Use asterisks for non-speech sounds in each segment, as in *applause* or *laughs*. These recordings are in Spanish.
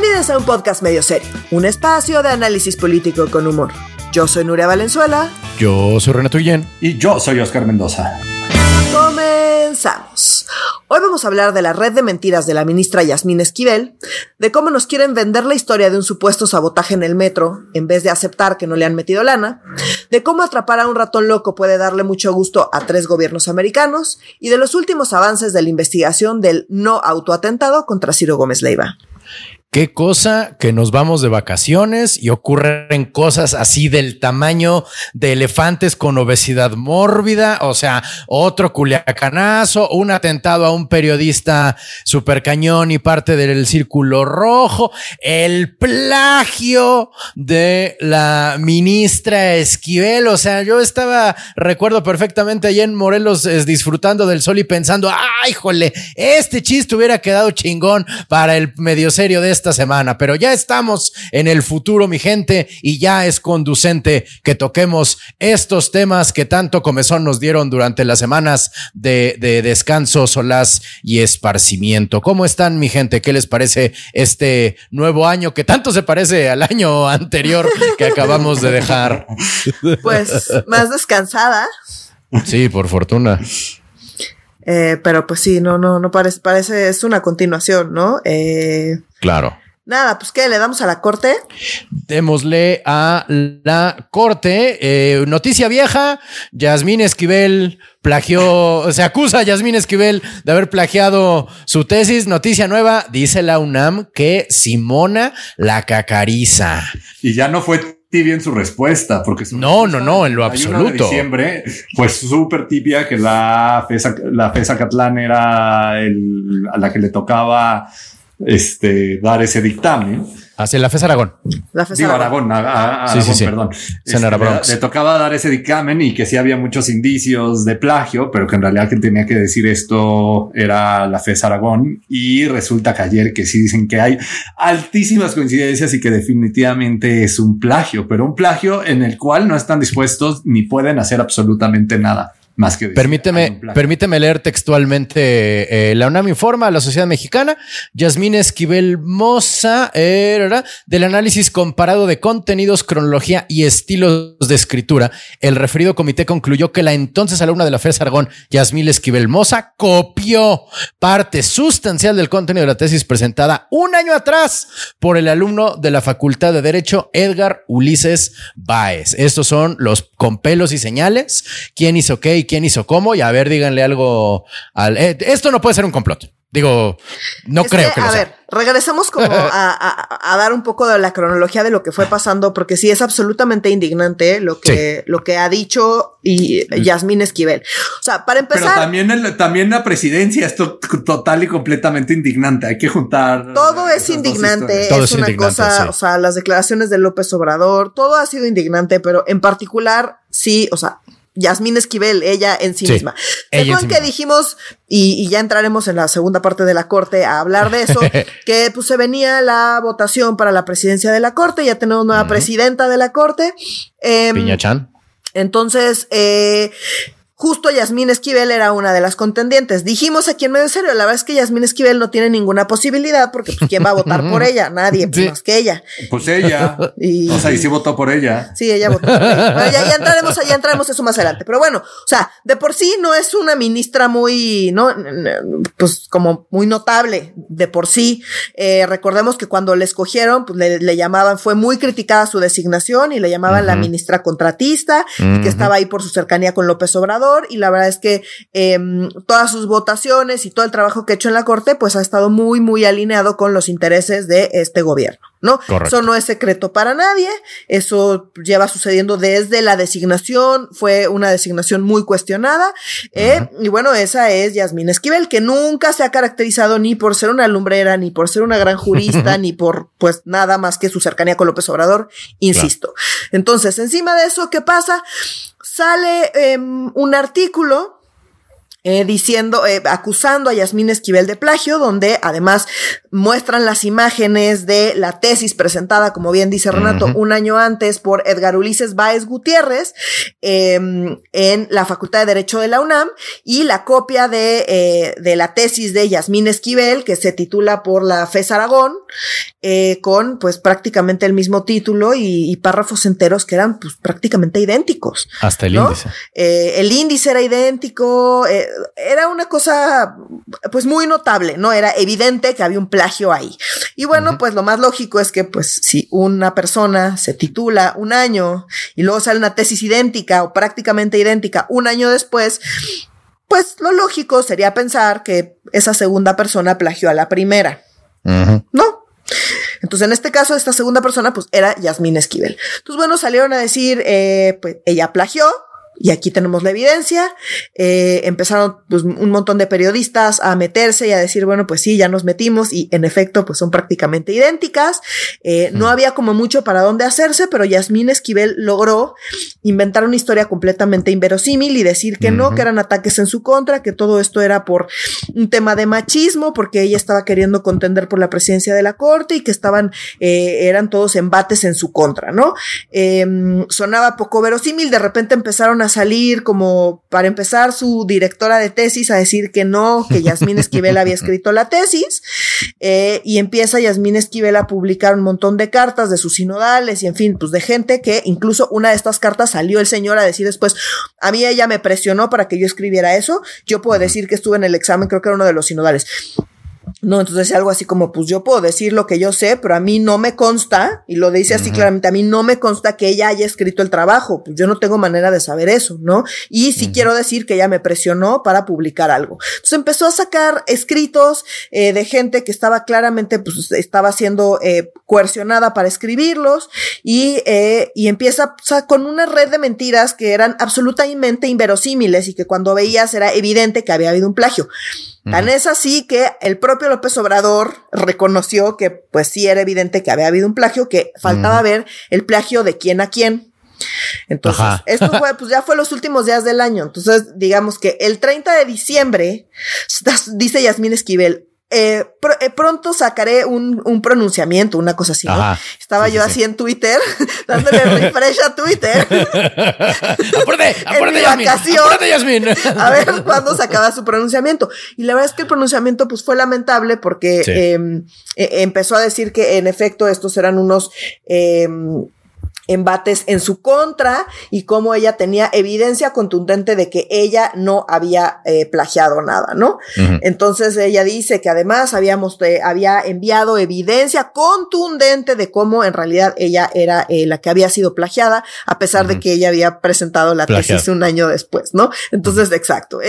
Bienvenidos a un podcast medio serio, un espacio de análisis político con humor. Yo soy Nuria Valenzuela. Yo soy Renato Guillén. Y yo soy Oscar Mendoza. Comenzamos. Hoy vamos a hablar de la red de mentiras de la ministra Yasmín Esquivel, de cómo nos quieren vender la historia de un supuesto sabotaje en el metro en vez de aceptar que no le han metido lana, de cómo atrapar a un ratón loco puede darle mucho gusto a tres gobiernos americanos y de los últimos avances de la investigación del no autoatentado contra Ciro Gómez Leiva. Qué cosa que nos vamos de vacaciones y ocurren cosas así del tamaño de elefantes con obesidad mórbida, o sea, otro culiacanazo, un atentado a un periodista super cañón y parte del círculo rojo, el plagio de la ministra Esquivel, o sea, yo estaba, recuerdo perfectamente allá en Morelos disfrutando del sol y pensando, ay, jole, este chiste hubiera quedado chingón para el medio serio de esta semana, pero ya estamos en el futuro, mi gente, y ya es conducente que toquemos estos temas que tanto comezón nos dieron durante las semanas de, de descanso, solaz y esparcimiento. ¿Cómo están, mi gente? ¿Qué les parece este nuevo año que tanto se parece al año anterior que acabamos de dejar? Pues más descansada. Sí, por fortuna. Eh, pero pues sí, no, no, no parece, parece, es una continuación, ¿no? Eh, claro. Nada, pues ¿qué? ¿Le damos a la corte? Démosle a la corte. Eh, noticia vieja, Yasmín Esquivel plagió, se acusa a Yasmín Esquivel de haber plagiado su tesis. Noticia nueva, dice la UNAM que Simona la cacariza. Y ya no fue tibia en su respuesta, porque su no, no, no, en lo absoluto. De diciembre fue súper tibia que la FESA, la FESA Catlán era el, a la que le tocaba este, dar ese dictamen. Hacia la FES Aragón. La FES Digo, Aragón, Aragón, sí, sí, sí. perdón. Este, le, tocaba dar ese dictamen y que sí había muchos indicios de plagio, pero que en realidad quien tenía que decir esto era la FES Aragón. Y resulta que ayer que sí dicen que hay altísimas coincidencias y que definitivamente es un plagio, pero un plagio en el cual no están dispuestos ni pueden hacer absolutamente nada más que permíteme, permíteme leer textualmente. Eh, la UNAM informa a la sociedad mexicana, Yasmín Esquivel Moza, eh, del análisis comparado de contenidos, cronología y estilos de escritura. El referido comité concluyó que la entonces alumna de la FES Aragón, Yasmín Esquivel Moza, copió parte sustancial del contenido de la tesis presentada un año atrás por el alumno de la Facultad de Derecho, Edgar Ulises Báez. Estos son los compelos y señales. ¿Quién hizo qué y quién hizo cómo y a ver, díganle algo al... Eh, esto no puede ser un complot. Digo, no creo que, A ver, regresamos como *laughs* a, dar un poco de la cronología de lo que fue pasando, porque sí es absolutamente indignante lo que, lo que ha dicho y Yasmín Esquivel. O sea, para empezar. Pero también, también la presidencia es total y completamente indignante. Hay que juntar. Todo es indignante. es, una cosa, o sea, las declaraciones de López Obrador, todo ha sido indignante, pero en particular, sí, o sea, Yasmín Esquivel, ella en sí, misma. Según que dijimos, y, ya entraremos en la segunda parte de la corte a hablar de eso, *laughs* que pues se venía la votación para la presidencia de la corte, ya tenemos nueva presidenta de la corte. Eh, Piña Entonces, eh, Justo Yasmín Esquivel era una de las contendientes. Dijimos aquí en medio serio, la verdad es que Yasmín Esquivel no tiene ninguna posibilidad porque pues, ¿quién va a votar por ella? *laughs* Nadie, pues, más que ella. Pues ella. Y, o sea, y sí votó por ella. Sí, ella votó por ella. Bueno, ya, ya, entraremos, ya entraremos eso más adelante. Pero bueno, o sea, de por sí no es una ministra muy, no, pues como muy notable de por sí. Eh, recordemos que cuando le escogieron, pues le, le, llamaban, fue muy criticada su designación y le llamaban la ministra contratista, que estaba ahí por su cercanía con López Obrador y la verdad es que em, todas sus votaciones y todo el trabajo que ha hecho en la Corte pues ha estado muy, muy alineado con los intereses de este gobierno. ¿No? Eso no es secreto para nadie, eso lleva sucediendo desde la designación, fue una designación muy cuestionada, eh, y bueno, esa es Yasmín Esquivel, que nunca se ha caracterizado ni por ser una lumbrera, ni por ser una gran jurista, *laughs* ni por pues nada más que su cercanía con López Obrador, insisto. Entonces, encima de eso, ¿qué pasa? Sale em, un artículo eh, diciendo, eh, acusando a Yasmín Esquivel de plagio, donde además muestran las imágenes de la tesis presentada, como bien dice Renato, un año antes por Edgar Ulises Báez Gutiérrez em, en la Facultad de Derecho de la UNAM y la copia de, eh, de la tesis de Yasmín Esquivel, que se titula por la FES Aragón, con pues prácticamente el mismo título y, párrafos enteros que eran pues prácticamente idénticos. Hasta el índice. el índice era idéntico, era una cosa pues muy notable, ¿no? Era evidente que había un plagio ahí. Y bueno, pues lo más lógico es que pues si una persona se titula un año y luego sale una tesis idéntica o prácticamente idéntica un año después, pues lo lógico sería pensar que esa segunda persona plagió a la primera. ¿No? Entonces, en este caso, esta segunda persona, pues era Yasmín Esquivel. Entonces, bueno, salieron a decir, eh, pues ella plagió, y aquí tenemos la evidencia. Eh, empezaron pues, un montón de periodistas a meterse y a decir, bueno, pues sí, ya nos metimos y en efecto, pues son prácticamente idénticas. Eh, no había como mucho para dónde hacerse, pero Yasmín Esquivel logró inventar una historia completamente inverosímil y decir que no, que eran ataques en su contra, que todo esto era por un tema de machismo, porque ella estaba queriendo contender por la presidencia de la corte y que estaban, eh, eran todos embates en su contra, ¿no? Em, sonaba poco verosímil, de repente empezaron a salir como para empezar su directora de tesis a decir que no, que Yasmín Esquivel había escrito la tesis eh, y empieza Yasmín Esquivel a publicar un montón de cartas de sus sinodales y en fin, pues de gente que incluso una de estas cartas salió el señor a decir después, a mí ella me presionó para que yo escribiera eso, yo puedo decir que estuve en el examen, creo que era uno de los sinodales. No, entonces algo así como, pues yo puedo decir lo que yo sé, pero a mí no me consta, y lo dice así claramente, a mí no me consta que ella haya escrito el trabajo, pues yo no tengo manera de saber eso, ¿no? Y sí quiero decir que ella me presionó para publicar algo. Entonces empezó a sacar escritos eh, de gente que estaba claramente, pues estaba siendo eh, coercionada para escribirlos, y, eh, y empieza o sea, con una red de mentiras que eran absolutamente inverosímiles y que cuando veías era evidente que había habido un plagio. Tan es así que el propio López Obrador reconoció que pues sí era evidente que había habido un plagio, que faltaba ver el plagio de quién a quién. Entonces, esto *laughs* fue, pues ya fue los últimos días del año. Entonces, digamos que el 30 de diciembre, *laughs* dice Yasmín Esquivel, eh, eh, pronto sacaré un, un, pronunciamiento, una cosa así, ¿no? Estaba yo así en Twitter, *laughs* dándole refresh a Twitter. *laughs* apúrate, *laughs* apúrate, Yasmin, a ver cuándo sacaba su pronunciamiento. Y la verdad es que el pronunciamiento pues fue lamentable porque em, e, empezó a decir que en efecto estos eran unos em, embates en su contra y cómo ella tenía evidencia contundente de que ella no había eh, plagiado nada, ¿no? Entonces ella dice que además habíamos, eh, había enviado evidencia contundente de cómo en realidad ella era eh, la que había sido plagiada, a pesar de que ella había presentado la tesis un año después, ¿no? Entonces, exacto.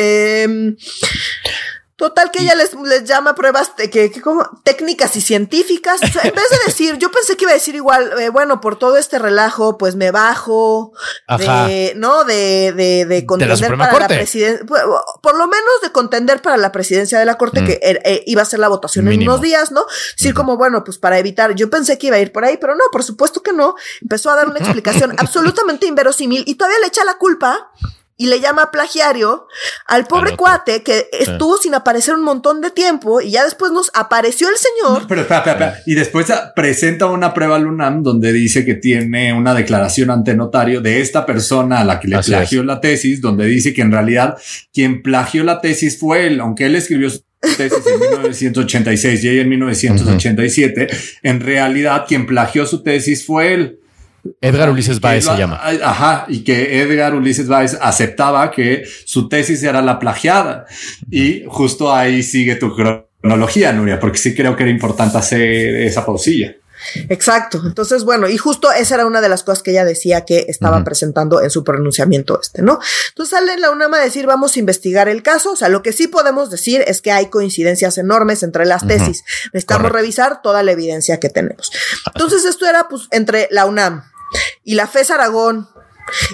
Total que ella les, les llama pruebas que, como técnicas y científicas. en vez de decir, yo pensé que iba a decir igual, eh, bueno, por todo este relajo, pues me bajo, de, ¿no? De, de, de contender para la presidencia, por lo menos de contender para la presidencia de la corte, mm. que er, eh, iba a ser la votación en unos días, ¿no? Decir como, bueno, pues para evitar, yo pensé que iba a ir por ahí, pero no, por supuesto que no. Empezó a dar una explicación *laughs* absolutamente inverosímil y todavía le echa la culpa y le llama plagiario al pobre cuate que estuvo sin aparecer un montón de tiempo y ya después nos apareció el señor. pero espera, espera, espera. Y después presenta una prueba al UNAM donde dice que tiene una declaración ante notario de esta persona a la que le plagió la tesis, donde dice que en realidad quien plagió la tesis fue él, aunque él escribió su tesis en 1986 y ella en 1987, en realidad quien plagió su tesis fue él. Edgar Ulises Baez se llama. Ajá, y que Edgar Ulises Baez aceptaba que su tesis era la plagiada. Y justo ahí sigue tu cronología, Nuria, porque sí creo que era importante hacer esa pausilla. Exacto. Entonces, bueno, y justo esa era una de las cosas que ella decía que estaba presentando en su pronunciamiento este, ¿no? Entonces sale la UNAM a decir, vamos a investigar el caso. O sea, lo que sí podemos decir es que hay coincidencias enormes entre las tesis. Necesitamos revisar toda la evidencia que tenemos. Entonces, esto era pues entre la UNAM, y la FES Aragón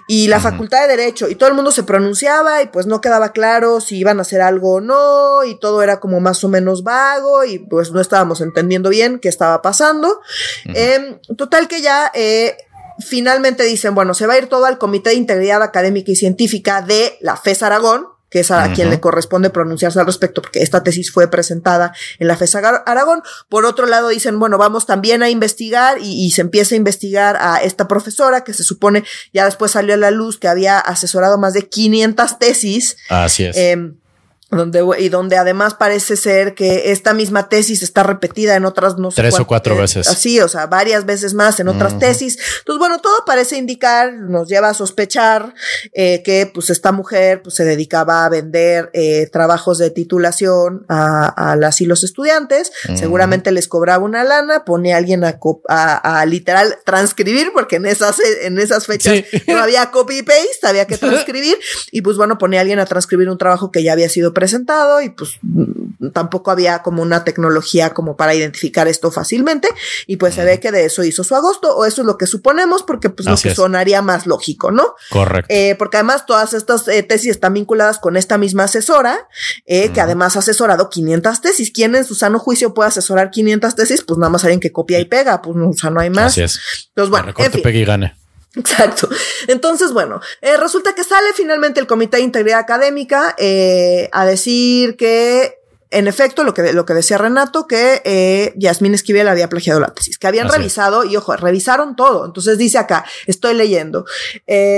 y la Facultad de Derecho y todo el mundo se pronunciaba y pues no quedaba claro si iban a hacer algo o no y todo era como más o menos vago y pues no estábamos entendiendo bien qué estaba pasando. Em, total que ya eh, finalmente dicen, bueno, se va a ir todo al Comité de Integridad Académica y Científica de la FES Aragón que es a quien le corresponde pronunciarse al respecto, porque esta tesis fue presentada en la FESA Aragón. Por otro lado, dicen, bueno, vamos también a investigar y, se empieza a investigar a esta profesora que se supone ya después salió a la luz que había asesorado más de 500 tesis. Así es. Em, donde, y donde además parece ser que esta misma tesis está repetida en otras, no sé. Tres o cuatro veces. Así, o sea, varias veces más en otras tesis. Entonces, bueno, todo parece indicar, nos lleva a sospechar eh, que pues esta mujer pues se dedicaba a vender eh, trabajos de titulación a, a, las y los estudiantes. Seguramente les cobraba una lana, pone a alguien a, a, literal transcribir, porque en esas, en esas fechas no había copy paste, había que *laughs* transcribir. y pues bueno, pone a alguien a transcribir un trabajo que ya había sido presentado y pues mm, tampoco había como una tecnología como para identificar esto fácilmente y pues se ve que de eso hizo su agosto o eso es lo que suponemos porque pues lo que sonaría más lógico, ¿no? Correcto. Eh, porque además todas estas eh, tesis están vinculadas con esta misma asesora eh, que además ha asesorado 500 tesis. ¿Quién en su sano juicio puede asesorar 500 tesis? Pues nada más alguien que copia y pega, pues no, o sea, no hay más. Así es. Entonces, bueno, en fin. y gane. Exacto. Entonces, bueno, eh, resulta que sale finalmente el Comité de Integridad Académica eh, a decir que, en efecto, lo que, lo que decía Renato, que eh, Yasmín Esquivel había plagiado la tesis, que habían revisado, y ojo, revisaron todo. Entonces dice acá, estoy leyendo,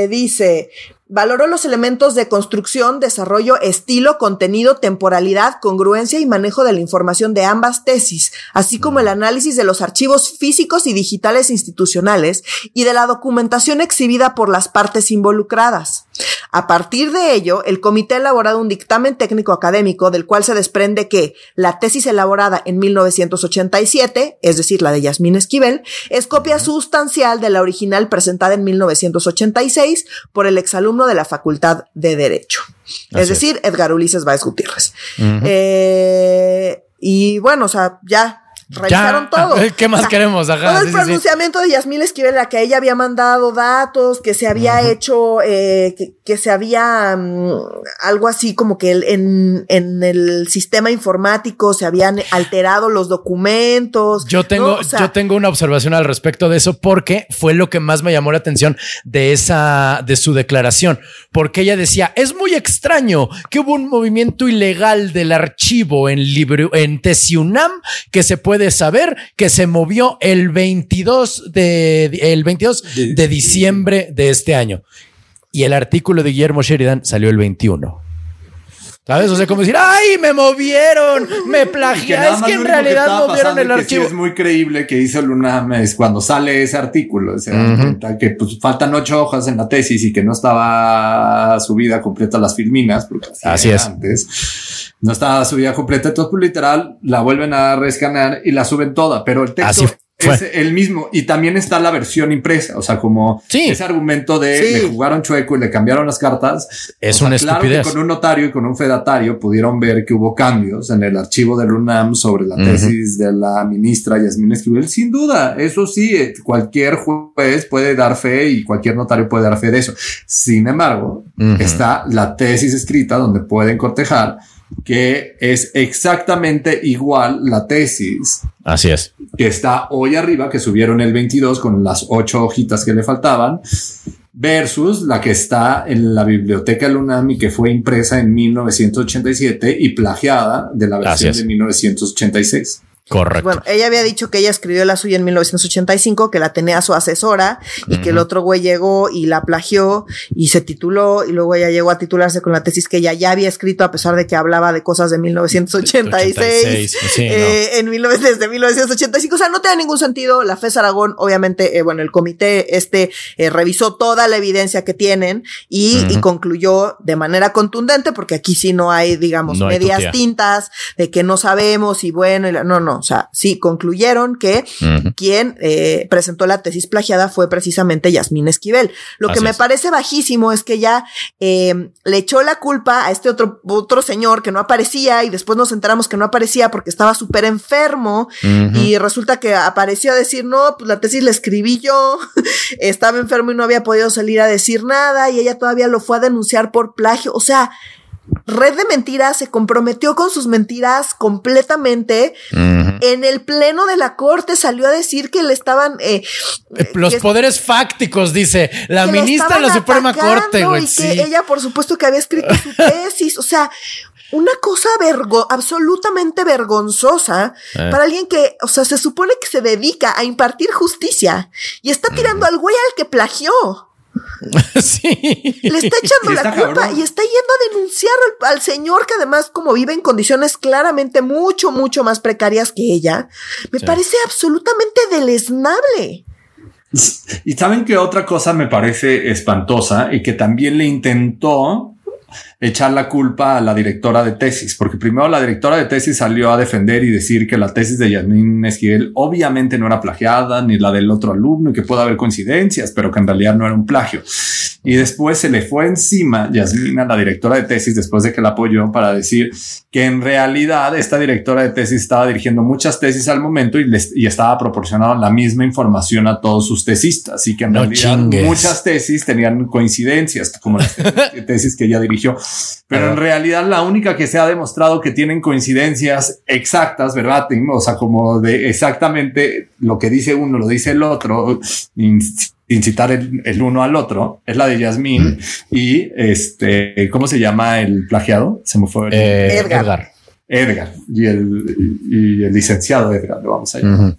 dice, Valoró los elementos de construcción, desarrollo, estilo, contenido, temporalidad, congruencia y manejo de la información de ambas tesis, así como el análisis de los archivos físicos y digitales institucionales y de la documentación exhibida por las partes involucradas. A partir de ello, el comité ha elaborado un dictamen técnico académico del cual se desprende que la tesis elaborada en 1987, es decir, la de Yasmín Esquivel, es copia sustancial de la original presentada en 1986 por el exalumno de la Facultad de Derecho. es decir, Edgar Ulises Báez Gutiérrez. Eh, y bueno, o sea, ya revisaron todo. *laughs* ¿Qué más queremos? todo el pronunciamiento de Yasmín Esquivel, a que ella había mandado datos, que se había hecho, eh, que, se había mm, algo así como que en, en, el sistema informático se habían alterado los documentos. Yo tengo, yo tengo una observación al respecto de eso porque fue lo que más me llamó la atención de esa, de su declaración, porque ella decía, es muy extraño que hubo un movimiento ilegal del archivo en libro, en Tesiunam que se puede de saber que se movió el 22 de, el 22 de diciembre de este año. Y el artículo de Guillermo Sheridan salió el 21. ¿Sabes? O sea, como decir, ¡ay, me movieron! ¡Me plagiaron! Es que en realidad movieron el archivo. es muy creíble que hizo Luna es cuando sale ese artículo. Se que pues, faltan ocho hojas en la tesis y que no estaba subida completa las filminas, porque así, es. antes. No estaba subida completa. Entonces, pues, literal, la vuelven a rescanear y la suben toda, pero el texto es el mismo. Y también está la versión impresa. O sea, como ese argumento de le jugaron chueco y le cambiaron las cartas. Es una claro Que con un notario y con un fedatario pudieron ver que hubo cambios en el archivo del UNAM sobre la tesis de la ministra Yasmín Esquivel. Sin duda, eso sí, eh, cualquier juez puede dar fe y cualquier notario puede dar fe de eso. Sin embargo, está la tesis escrita donde pueden cortejar que es exactamente igual la tesis. Así es. Que está hoy arriba, que subieron el 22 con las ocho hojitas que le faltaban, versus la que está en la biblioteca Lunami, que fue impresa en 1987 y plagiada de la versión de 1986. Correcto. Bueno, ella había dicho que ella escribió la suya en 1985, que la tenía su asesora y que el otro güey llegó y la plagió y se tituló y luego ella llegó a titularse con la tesis que ella ya había escrito a pesar de que hablaba de cosas de 1986 eh, en desde 1985. O sea, no tenía ningún sentido. La FES Aragón, obviamente, eh, bueno, el comité este eh, revisó toda la evidencia que tienen y, concluyó de manera contundente, porque aquí sí no hay, digamos, medias tintas de que no sabemos y bueno, y no, no. O sea, sí, concluyeron que quien eh, presentó la tesis plagiada fue precisamente Yasmín Esquivel. Lo que me parece bajísimo es que ya eh, le echó la culpa a este otro, otro señor que no aparecía y después nos enteramos que no aparecía porque estaba súper enfermo y resulta que apareció a decir, no, pues la tesis la escribí yo, *laughs* estaba enfermo y no había podido salir a decir nada y ella todavía lo fue a denunciar por plagio. O sea, red de mentiras, se comprometió con sus mentiras completamente. En el pleno de la corte salió a decir que le estaban... Eh, eh, Los poderes fácticos, dice la ministra de la Suprema Corte. y que ella, por supuesto, que había escrito su *laughs* tesis. O sea, una cosa vergo absolutamente vergonzosa eh. para alguien que, o sea, se supone que se dedica a impartir justicia y está tirando al güey al que plagió. *laughs* sí. Le está echando la culpa y está yendo a denunciar al, señor que además como vive en condiciones claramente mucho, mucho más precarias que ella. Me parece absolutamente deleznable. *laughs* Y saben que otra cosa me parece espantosa y que también le intentó echar la culpa a la directora de tesis, porque primero la directora de tesis salió a defender y decir que la tesis de Yasmín Esquivel obviamente no era plagiada, ni la del otro alumno, y que puede haber coincidencias, pero que en realidad no era un plagio. Y después se le fue encima Yasmín a la directora de tesis después de que la apoyó para decir que en realidad esta directora de tesis estaba dirigiendo muchas tesis al momento y, les, y estaba proporcionando la misma información a todos sus tesistas y que en realidad muchas tesis tenían coincidencias como las *laughs* tesis que ella dirigió pero en realidad la única que se ha demostrado que tienen coincidencias exactas, ¿verdad? O sea, como de exactamente lo que dice uno, lo dice el otro, incitar el, el uno al otro, es la de Yasmín mm. y este, ¿cómo se llama el plagiado? Se me fue. Eh, Edgar. Edgar y el, y el licenciado Edgar, lo vamos a llamar.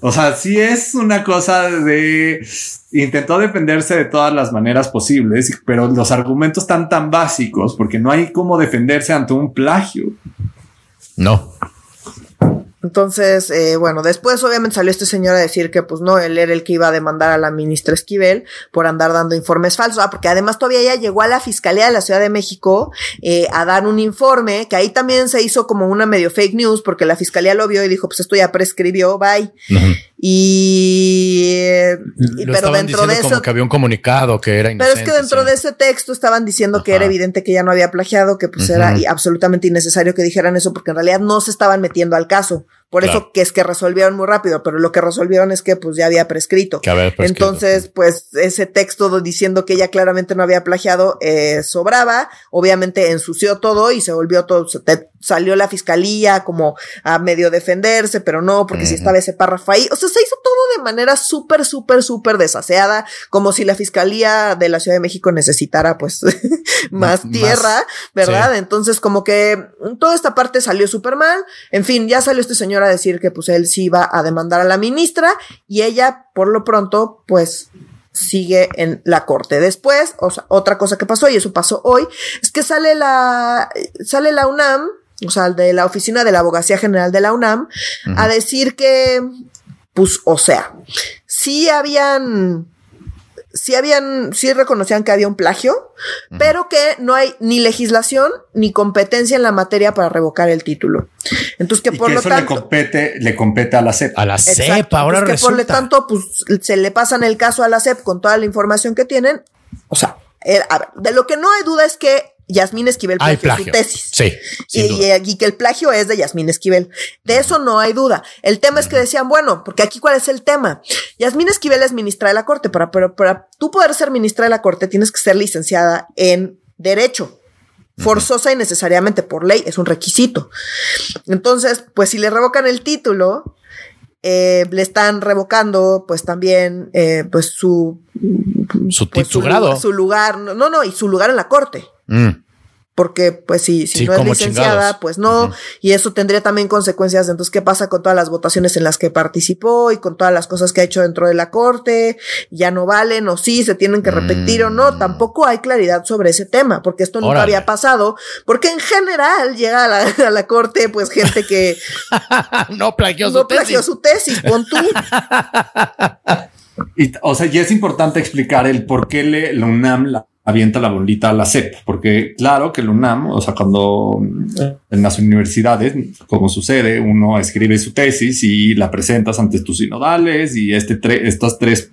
O sea, sí es una cosa de intentó defenderse de todas las maneras posibles, pero los argumentos están tan básicos porque no hay cómo defenderse ante un plagio. No. Entonces, eh, bueno, después obviamente salió este señor a decir que pues no, él era el que iba a demandar a la ministra Esquivel por andar dando informes falsos, ah, porque además todavía ya llegó a la Fiscalía de la Ciudad de México eh, a dar un informe, que ahí también se hizo como una medio fake news, porque la Fiscalía lo vio y dijo, pues esto ya prescribió, bye. Y, pero dentro de eso como que había un comunicado que era pero es que dentro de ese texto estaban diciendo que era evidente que ya no había plagiado que pues era absolutamente innecesario que dijeran eso porque en realidad no se estaban metiendo al caso por eso que es que resolvieron muy rápido, pero lo que resolvieron es que pues ya había prescrito. Entonces, pues ese texto diciendo que ella claramente no había plagiado eh, sobraba, obviamente ensució todo y se volvió todo, salió la fiscalía como a medio defenderse, pero no, porque si estaba ese párrafo ahí, o sea, se hizo todo de manera súper, súper, súper desaseada, como si la fiscalía de la Ciudad de México necesitara pues *laughs* más tierra, ¿verdad? Entonces como que toda esta parte salió súper mal, en fin, ya salió este señor a decir que pues él sí iba a demandar a la ministra y ella por lo pronto pues sigue en la corte. Después, o sea, otra cosa que pasó y eso pasó hoy, es que sale la sale la UNAM, o sea, de la oficina de la Abogacía General de la UNAM a decir que pues o sea, sí habían sí habían, sí reconocían que había un plagio, pero que no hay ni legislación ni competencia en la materia para revocar el título. Entonces que por lo tanto. Le compete, le compete a la CEP. A la CEP, ahora que por lo tanto, pues se le pasan el caso a la CEP con toda la información que tienen. O sea, eh, a ver, de lo que no hay duda es que Yasmín Esquivel plagió su tesis. Sí. Y, que el plagio es de Yasmín Esquivel. De eso no hay duda. El tema es que decían, bueno, porque aquí cuál es el tema. Yasmín Esquivel es ministra de la Corte, pero para, para tú poder ser ministra de la Corte tienes que ser licenciada en Derecho. Forzosa y necesariamente por ley, es un requisito. Entonces, pues si le revocan el título, eh, le están revocando pues también eh, pues su su, pues, su, grado su lugar no no y su lugar en la corte Mm. Porque, pues, si, si no es licenciada, pues no. Y eso tendría también consecuencias. Entonces, ¿qué pasa con todas las votaciones en las que participó y con todas las cosas que ha hecho dentro de la corte? Ya no valen o sí, se tienen que repetir o no. Mm. Tampoco hay claridad sobre ese tema, porque esto nunca había pasado. Porque en general llega a la, *laughs* corte, pues, gente que *laughs* no plagió su tesis. su tesis, pon tú. *laughs* o sea, y es importante explicar el por qué le, la UNAM la avienta la bolita a la CEP, porque claro que el UNAM, o sea, cuando en las universidades, como sucede, uno escribe su tesis y la presentas ante tus sinodales y este estos tres,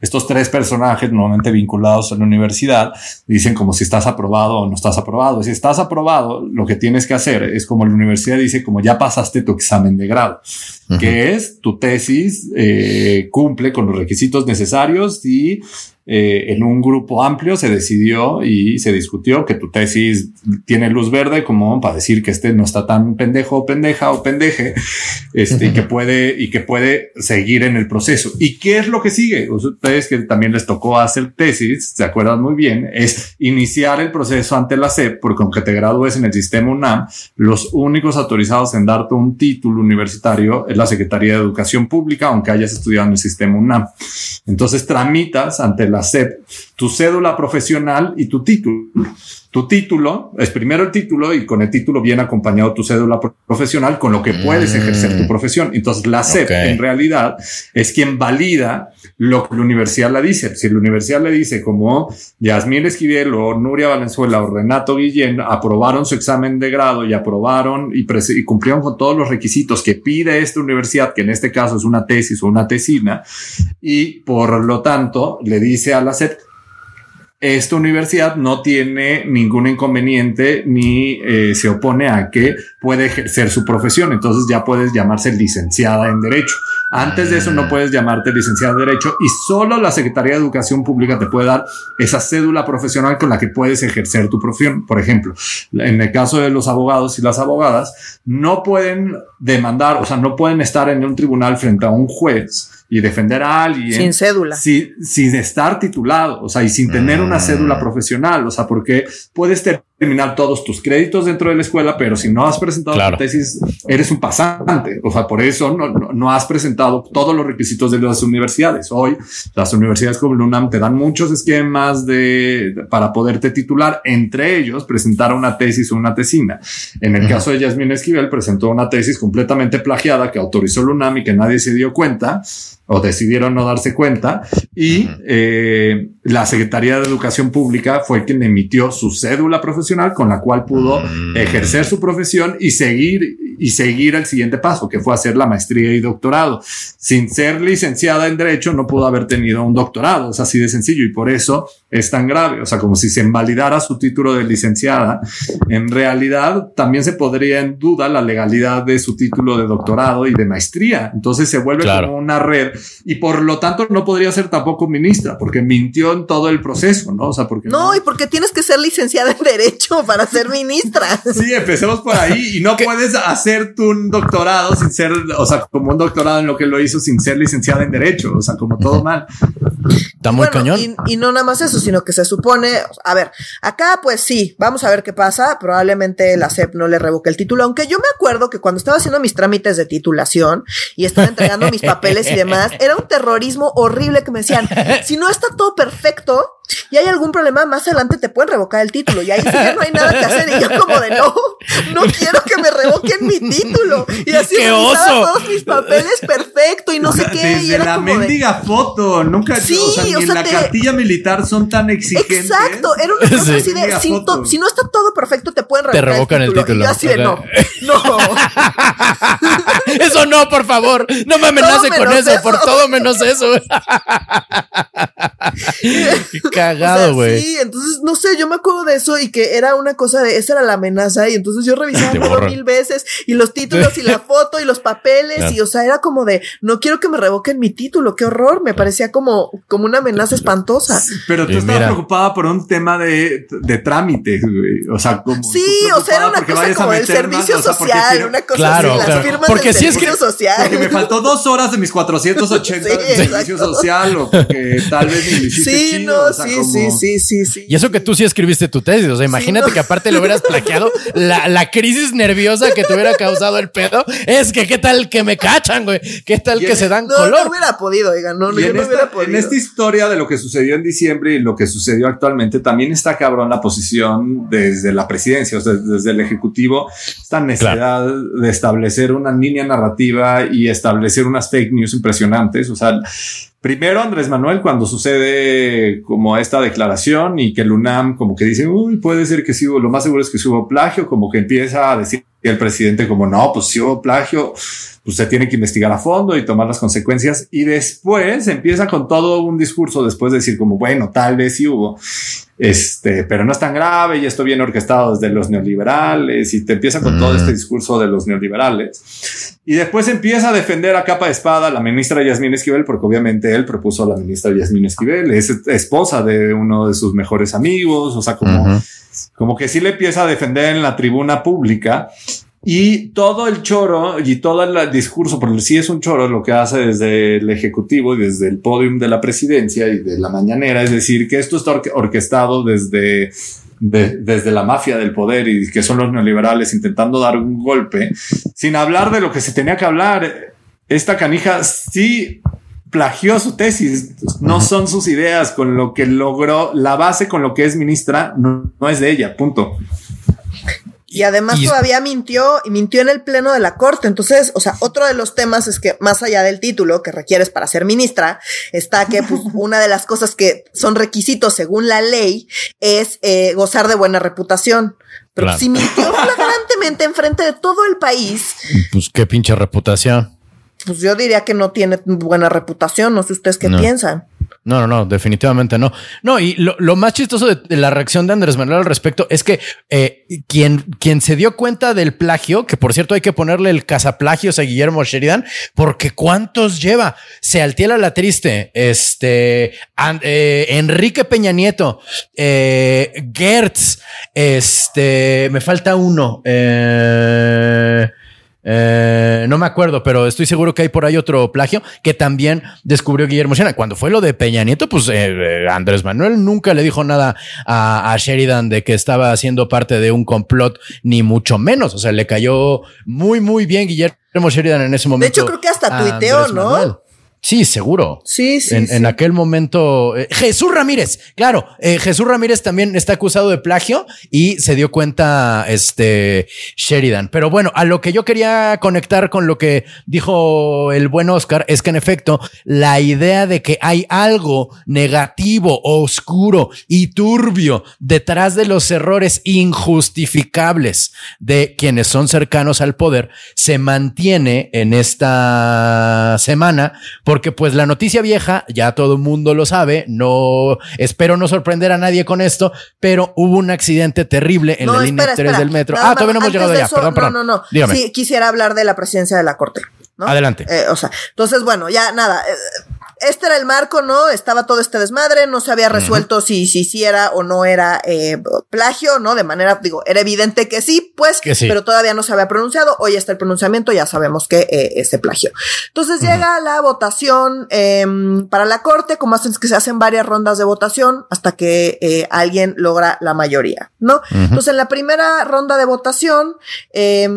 estos tres personajes normalmente vinculados a la universidad dicen como si estás aprobado o no estás aprobado. Si estás aprobado, lo que tienes que hacer es como la universidad dice, como ya pasaste tu examen de grado, que es tu tesis eh, cumple con los requisitos necesarios y eh, en un grupo amplio se decidió y se discutió que tu tesis tiene luz verde como para decir que este no está tan pendejo o pendeja o pendeje, este, y que puede, y que puede seguir en el proceso. ¿Y qué es lo que sigue? Ustedes que también les tocó hacer tesis, se acuerdan muy bien, es iniciar el proceso ante la SEP, porque aunque te gradúes en el sistema UNAM, los únicos autorizados en darte un título universitario es la Secretaría de Educación Pública, aunque hayas estudiado en el sistema UNAM. Entonces tramitas ante la SEP tu cédula profesional y tu título. Tu título es primero el título y con el título viene acompañado tu cédula profesional con lo que puedes ejercer tu mm. profesión. Entonces la SEP en realidad es quien valida lo que la universidad le dice. Si la universidad le dice como Yasmín Esquivel o Nuria Valenzuela o Renato Guillén aprobaron su examen de grado y aprobaron y, y cumplieron con todos los requisitos que pide esta universidad, que en este caso es una tesis o una tesina, y por lo tanto le dice a la SEP esta universidad no tiene ningún inconveniente ni eh, se opone a que puede ejercer su profesión. Entonces ya puedes llamarse licenciada en Derecho. Antes de eso no mm. puedes llamarte licenciada en Derecho y solo la Secretaría de Educación Pública te puede dar esa cédula profesional con la que puedes ejercer tu profesión. Por ejemplo, en el caso de los abogados y las abogadas, no pueden demandar, o sea, no pueden estar en un tribunal frente a un juez y defender a alguien. Sin cédula. sin estar titulado, o sea, y sin tener una cédula mm. profesional, o sea, porque puedes terminar todos tus créditos dentro de la escuela, pero si no has presentado tu tesis, eres un pasante. O sea, por eso no, no, has presentado todos los requisitos de las universidades. Hoy, las universidades como el UNAM te dan muchos esquemas de, para poderte titular, entre ellos presentar una tesis o una tesina. En el caso de Yasmin Esquivel, presentó una tesis completamente plagiada que autorizó el UNAM y que nadie se dio cuenta o decidieron no darse cuenta y eh, la Secretaría de Educación Pública fue quien emitió su cédula profesional con la cual pudo mm. ejercer su profesión y seguir y seguir el siguiente paso, que fue hacer la maestría y doctorado. Sin ser licenciada en Derecho, no pudo haber tenido un doctorado, es así de sencillo y por eso es tan grave. O sea, como si se invalidara su título de licenciada. En realidad, también se podría en duda la legalidad de su título de doctorado y de maestría. Entonces se vuelve como una red y por lo tanto no podría ser tampoco ministra porque mintió en todo el proceso, ¿no? O sea, porque no, y porque tienes que ser licenciada en Derecho para ser ministra. *laughs* Sí, empecemos por ahí y no puedes hacer tú un doctorado sin ser, o sea, como un doctorado en lo que lo hizo sin ser licenciada en Derecho, o sea, como todo mal. Está muy cañón. y no nada más eso sino que se supone, a ver, acá pues sí, vamos a ver qué pasa, probablemente la SEP no le revoque el título, aunque yo me acuerdo que cuando estaba haciendo mis trámites de titulación y estaba entregando mis papeles y demás, *laughs* era un terrorismo horrible que me decían, si no está todo perfecto, y hay algún problema, más adelante te pueden revocar el título y ahí sí ya no hay nada que hacer. Y yo como de no, no quiero que me revoquen mi título. Y *laughs* así ¡Qué oso! todos mis papeles perfecto y no sé qué. Desde y era la mendiga foto, nunca sí, o sea, ni en la cartilla militar son tan exigentes. Exacto, era una *laughs* cosa así de si, no está todo perfecto, te pueden revocar. Te revocan el título. Y yo así de no, no. *laughs* eso no, por favor. No me amenace con eso, por todo menos eso. Cagado, güey. sí, entonces no sé, yo me acuerdo de eso y que era una cosa de esa era la amenaza y entonces yo revisaba *laughs* todo mil veces y los títulos y la foto y los papeles y o sea, era como de no quiero que me revoquen mi título, qué horror, me parecía como como una amenaza espantosa. pero tú estabas preocupada por un tema de, de trámite, güey. o sea, como Sí, o sea, era una cosa como el servicio social, una cosa claro, así, las firmas porque del si servicio es que, social. Porque me faltó dos horas de mis 480 de *laughs* servicio social o porque tal vez ni Sí, no, sí, sí, sí, sí, sí. Y eso que tú sí escribiste tu tesis. O sea, imagínate que aparte le hubieras plaqueado la, la, crisis nerviosa que te hubiera causado el pedo. Es que qué tal que me cachan, güey. Qué tal que se dan color. No hubiera podido, oigan, no, no, yo no hubiera podido. En esta historia de lo que sucedió en diciembre y lo que sucedió actualmente, también está cabrón la posición desde la presidencia, o sea, desde el ejecutivo, esta necesidad de establecer una línea narrativa y establecer unas fake news impresionantes. O sea, Primero Andrés Manuel cuando sucede como esta declaración y que el UNAM como que dice, uy, puede ser que sí lo más seguro es que sí hubo plagio, como que empieza a decir el presidente como, no, pues si hubo plagio, se tiene que investigar a fondo y tomar las consecuencias. Y después empieza con todo un discurso después de decir como, bueno, tal vez sí hubo, este, pero no es tan grave y esto viene orquestado desde los neoliberales y te empieza con todo este mm. discurso de los neoliberales. Y después empieza a defender a capa de espada a la ministra Yasmín Esquivel, porque obviamente él propuso a la ministra Yasmín Esquivel, es esposa de uno de sus mejores amigos, o sea, como, como que sí le empieza a defender en la tribuna pública. Y todo el choro y todo el discurso, porque sí es un choro lo que hace desde el Ejecutivo y desde el podium de la presidencia y de la mañanera, es decir, que esto está orquestado desde desde la mafia del poder y que son los neoliberales intentando dar un golpe, sin hablar de lo que se tenía que hablar. Esta canija sí plagió su tesis, no son sus ideas con lo que logró, la base con lo que es ministra no, no es de ella, punto. Y además todavía mintió y mintió en el pleno de la corte. Entonces, o sea, otro de los temas es que más allá del título que requieres para ser ministra, está que pues, *laughs* una de las cosas que son requisitos según la ley es eh, gozar de buena reputación. Pero si mintió flagrantemente enfrente de todo el país. Pues qué pinche reputación. Pues yo diría que no tiene buena reputación. No sé ustedes qué piensan. No, no, no, definitivamente no. No, y lo, más chistoso de, la reacción de Andrés Manuel al respecto es que eh, quien, quien se dio cuenta del plagio, que por cierto hay que ponerle el cazaplagios a Guillermo Sheridan, porque ¿cuántos lleva? Se altiela la triste, este, eh, Enrique Peña Nieto, eh, Gertz, este, me falta uno, eh, no me acuerdo, pero estoy seguro que hay por ahí otro plagio que también descubrió Guillermo Sena. Cuando fue lo de Peña Nieto, pues eh, eh, Andrés Manuel nunca le dijo nada a, Sheridan de que estaba haciendo parte de un complot, ni mucho menos. O sea, le cayó muy, muy bien Guillermo Sheridan en ese momento. De hecho, creo que hasta tuiteó, ¿no? Sí, seguro. Sí, sí. En, aquel momento, eh, Jesús Ramírez, claro, eh, Jesús Ramírez también está acusado de plagio y se dio cuenta este Sheridan. Pero bueno, a lo que yo quería conectar con lo que dijo el buen Oscar es que en efecto la idea de que hay algo negativo, oscuro y turbio detrás de los errores injustificables de quienes son cercanos al poder se mantiene en esta semana porque pues la noticia vieja, ya todo el mundo lo sabe, no espero no sorprender a nadie con esto, pero hubo un accidente terrible en la línea 3 del metro. ah, todavía no hemos llegado allá, perdón, perdón. No, no, no. Sí, quisiera hablar de la presidencia de la Corte. ¿no? Adelante. Eh, o sea, entonces, bueno, ya nada. Eh, este era el marco, ¿no? Estaba todo este desmadre, no se había resuelto si, si, si era o no era eh, plagio, ¿no? De manera, digo, era evidente que sí, pues, pero todavía no se había pronunciado. Hoy está el pronunciamiento, ya sabemos que eh, es de plagio. Entonces llega la votación em, para la corte, como hacen que se hacen varias rondas de votación hasta que eh, alguien logra la mayoría, ¿no? Entonces en la primera ronda de votación, eh,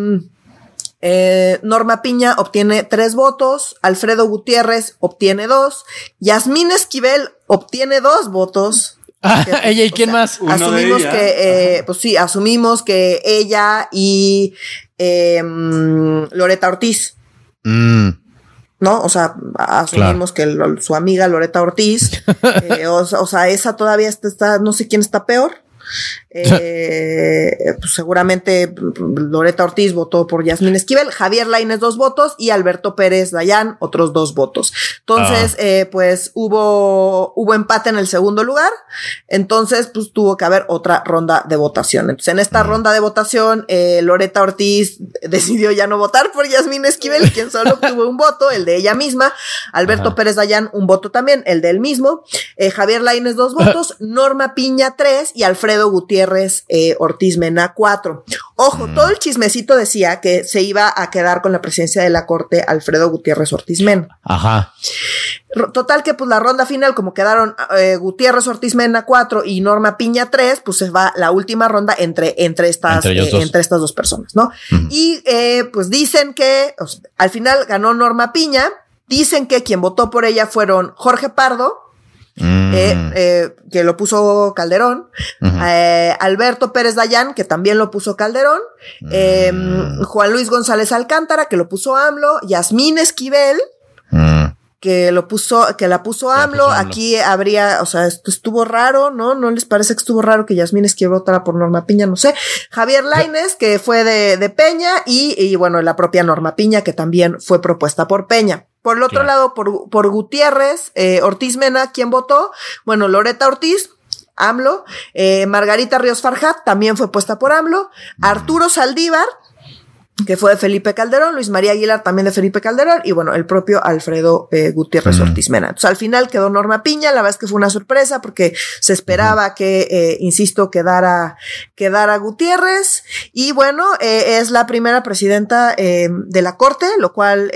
eh, Norma Piña obtiene tres votos, Alfredo Gutiérrez obtiene dos, Yasmín Esquivel obtiene dos votos. *laughs* Ah, ella y quién más? asumimos que, eh, pues sí, asumimos que ella y eh, Loreta Ortiz. Mm. ¿no? O sea, asumimos que su amiga Loreta Ortiz, *laughs* eh, o, o, sea, esa todavía está, no sé quién está peor. Eh, pues seguramente Loreta Ortiz votó por Yasmín Esquivel, Javier Lainez dos votos y Alberto Pérez Dayán otros dos votos. Entonces, ah. eh, pues hubo, hubo empate en el segundo lugar. Entonces, pues tuvo que haber otra ronda de votación. Entonces, en esta ronda de votación, eh, Loreta Ortiz *laughs* decidió ya no votar por Yasmín Esquivel, quien solo obtuvo un voto, el de ella misma. Alberto Pérez Dayán un voto también, el de él mismo. Javier Lainez dos *laughs* votos, Norma Piña tres y Alfredo Gutiérrez eh, Ortiz Mena 4. Ojo, todo el chismecito decía que se iba a quedar con la presidencia de la corte Alfredo Gutiérrez Ortiz Mena. Ajá. Total que pues la ronda final, como quedaron eh, Gutiérrez Ortiz Mena 4 y Norma Piña 3, pues se va la última ronda entre, entre, estas, entre, eh, estas dos personas, ¿no? Y pues dicen que al final ganó Norma Piña, dicen que quien votó por ella fueron Jorge Pardo, eh, mm. eh, que lo puso Calderón, eh, Alberto Pérez Dayán, que también lo puso Calderón, mm. Juan Luis González Alcántara, que lo puso AMLO, Yasmín Esquivel, mm. que lo puso, que la puso AMLO. Aquí habría, o sea, esto estuvo raro, ¿no? ¿No les parece que estuvo raro que Yasmín Esquivel votara por Norma Piña? No sé. Javier Laines, que fue de, de Peña, y, y bueno, la propia Norma Piña, que también fue propuesta por Peña. Por el otro lado, por, por Gutiérrez, eh, Ortiz Mena, ¿quién votó? Bueno, Loreta Ortiz, AMLO, eh, Margarita Ríos Farjat, también fue puesta por AMLO, Arturo Saldívar, que fue de Felipe Calderón, Luis María Aguilar también de Felipe Calderón y bueno, el propio Alfredo eh, Gutiérrez Ortiz Mena. Entonces al final quedó Norma Piña, la verdad es que fue una sorpresa porque se esperaba que, eh, insisto, quedara, quedara Gutiérrez y bueno, eh, es la primera presidenta de la Corte, lo cual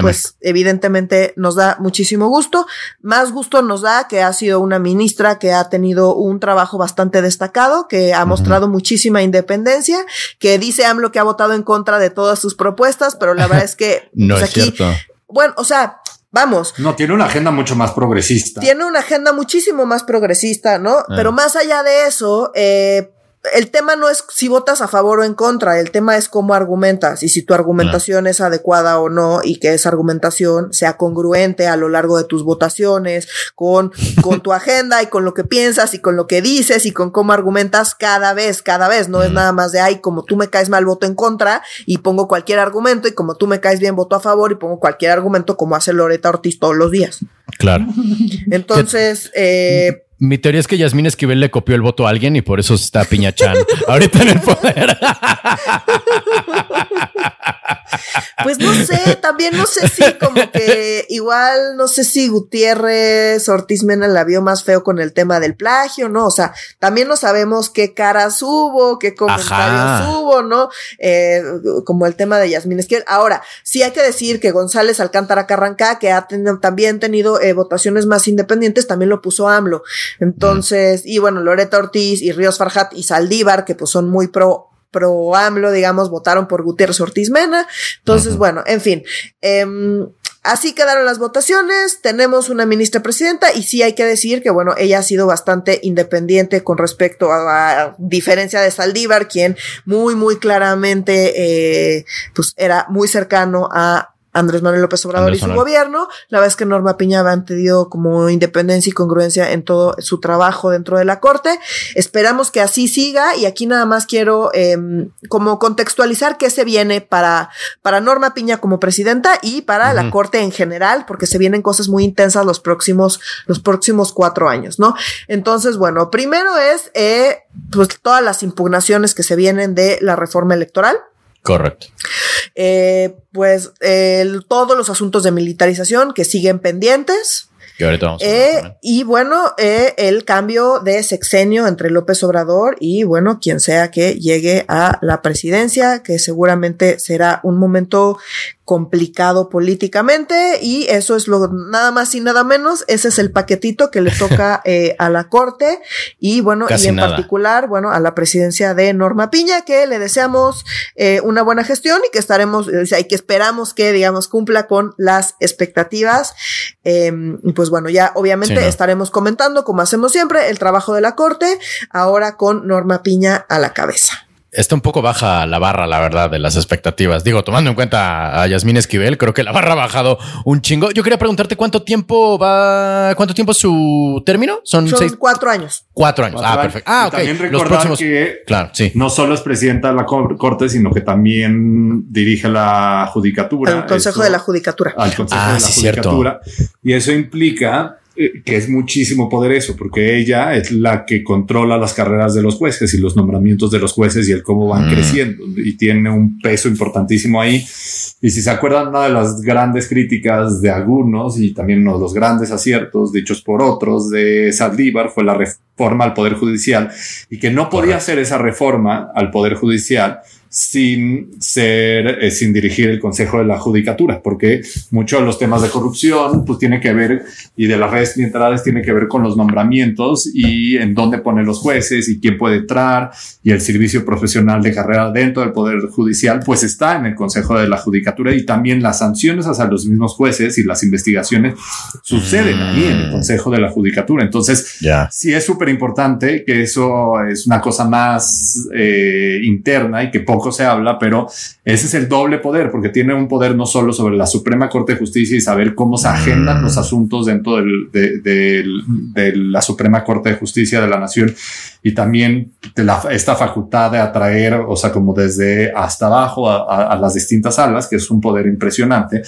pues evidentemente nos da muchísimo gusto. Más gusto nos da que ha sido una ministra que ha tenido un trabajo bastante destacado, que ha mostrado muchísima independencia, que dice AMLO que ha votado en contra de todas sus propuestas, pero la verdad es que *laughs* no pues, es cierto. Bueno, o sea, vamos. No, tiene una agenda mucho más progresista. Tiene una agenda muchísimo más progresista, ¿no? Ah. Pero más allá de eso, eh, el tema no es si votas a favor o en contra, el tema es cómo argumentas y si tu argumentación es adecuada o no y que esa argumentación sea congruente a lo largo de tus votaciones con, *laughs* con tu agenda y con lo que piensas y con lo que dices y con cómo argumentas cada vez, cada vez. No es nada más de, ay, como tú me caes mal, voto en contra y pongo cualquier argumento y como tú me caes bien, voto a favor y pongo cualquier argumento como hace Loreta Ortiz todos los días. Claro. Entonces, eh, mi teoría es que Yasmín Esquivel le copió el voto a alguien y por eso está Piñachán *laughs* ahorita en el poder. Pues no sé, también no sé si como que igual, no sé si Gutiérrez Ortiz Mena la vio más feo con el tema del plagio, ¿no? O sea, también no sabemos qué caras hubo, qué comentarios hubo, ¿no? Eh, como el tema de Yasmín Esquivel. Ahora, sí hay que decir que González Alcántara Carrancá, que ha tenido, también tenido eh, votaciones más independientes, también lo puso AMLO. Entonces, y bueno, Loreta Ortiz y Ríos Farjat y Saldívar, que pues son muy pro pro AMLO, digamos, votaron por Gutiérrez Ortiz Mena. Entonces, bueno, en fin. Em, así quedaron las votaciones, tenemos una ministra presidenta y sí hay que decir que, bueno, ella ha sido bastante independiente con respecto a, a diferencia de Saldívar, quien muy, muy claramente, eh, pues era muy cercano a Andrés Manuel López Obrador y su gobierno. La vez que Norma Piña han pedido como independencia y congruencia en todo su trabajo dentro de la Corte. Esperamos que así siga y aquí nada más quiero em, como contextualizar qué se viene para, para Norma Piña como presidenta y para la Corte en general, porque se vienen cosas muy intensas los próximos, los próximos cuatro años, ¿no? Entonces, bueno, primero es eh, pues todas las impugnaciones que se vienen de la reforma electoral. Correcto. Eh, pues todos los asuntos de militarización que siguen pendientes. Eh, y bueno, eh, el cambio de sexenio entre López Obrador y bueno, quien sea que llegue a la presidencia, que seguramente será un momento complicado políticamente y eso es lo nada más y nada menos. Ese es el paquetito que le toca *laughs* eh, a la corte y bueno, y en particular, bueno, a la presidencia de Norma Piña, que le deseamos eh, una buena gestión y que estaremos, o sea, y que esperamos que, digamos, cumpla con las expectativas. Y pues bueno, ya obviamente estaremos comentando, como hacemos siempre, el trabajo de la corte, ahora con Norma Piña a la cabeza está un poco baja la barra, la verdad, de las expectativas. Digo, tomando en cuenta a Yasmín Esquivel, creo que la barra ha bajado un chingo. Yo quería preguntarte cuánto tiempo va, cuánto tiempo es su término. Son, seis, cuatro años. Cuatro años. ah, perfecto. Ah, ok. También recordar que claro, sí. no solo es presidenta de la Corte, sino que también dirige la Judicatura. El Consejo de la Judicatura. Al Consejo ah, de la Judicatura. Y eso implica que es muchísimo poder eso, porque ella es la que controla las carreras de los jueces y los nombramientos de los jueces y el cómo van mm. creciendo y tiene un peso importantísimo ahí. Y si se acuerdan, una de las grandes críticas de algunos y también uno de los grandes aciertos dichos por otros de Saldívar fue la reforma al Poder Judicial y que no podía hacer esa reforma al Poder Judicial sin ser, eh, sin dirigir el Consejo de la Judicatura, porque muchos de los temas de corrupción, pues tiene que ver, y de las redes clientelares tiene que ver con los nombramientos y en dónde ponen los jueces y quién puede entrar y el servicio profesional de carrera dentro del Poder Judicial, pues está en el Consejo de la Judicatura y también las sanciones hacia los mismos jueces y las investigaciones suceden ahí en el mm. Consejo de la Judicatura. Entonces, sí es súper importante que eso es una cosa más eh, interna y que poco se habla, pero ese es el doble poder, porque tiene un poder no solo sobre la Suprema Corte de Justicia y saber cómo se agendan los mm. asuntos dentro de, la Suprema Corte de Justicia de la Nación y también esta facultad de atraer, o sea, como desde hasta abajo a, las distintas salas, que es un poder impresionante.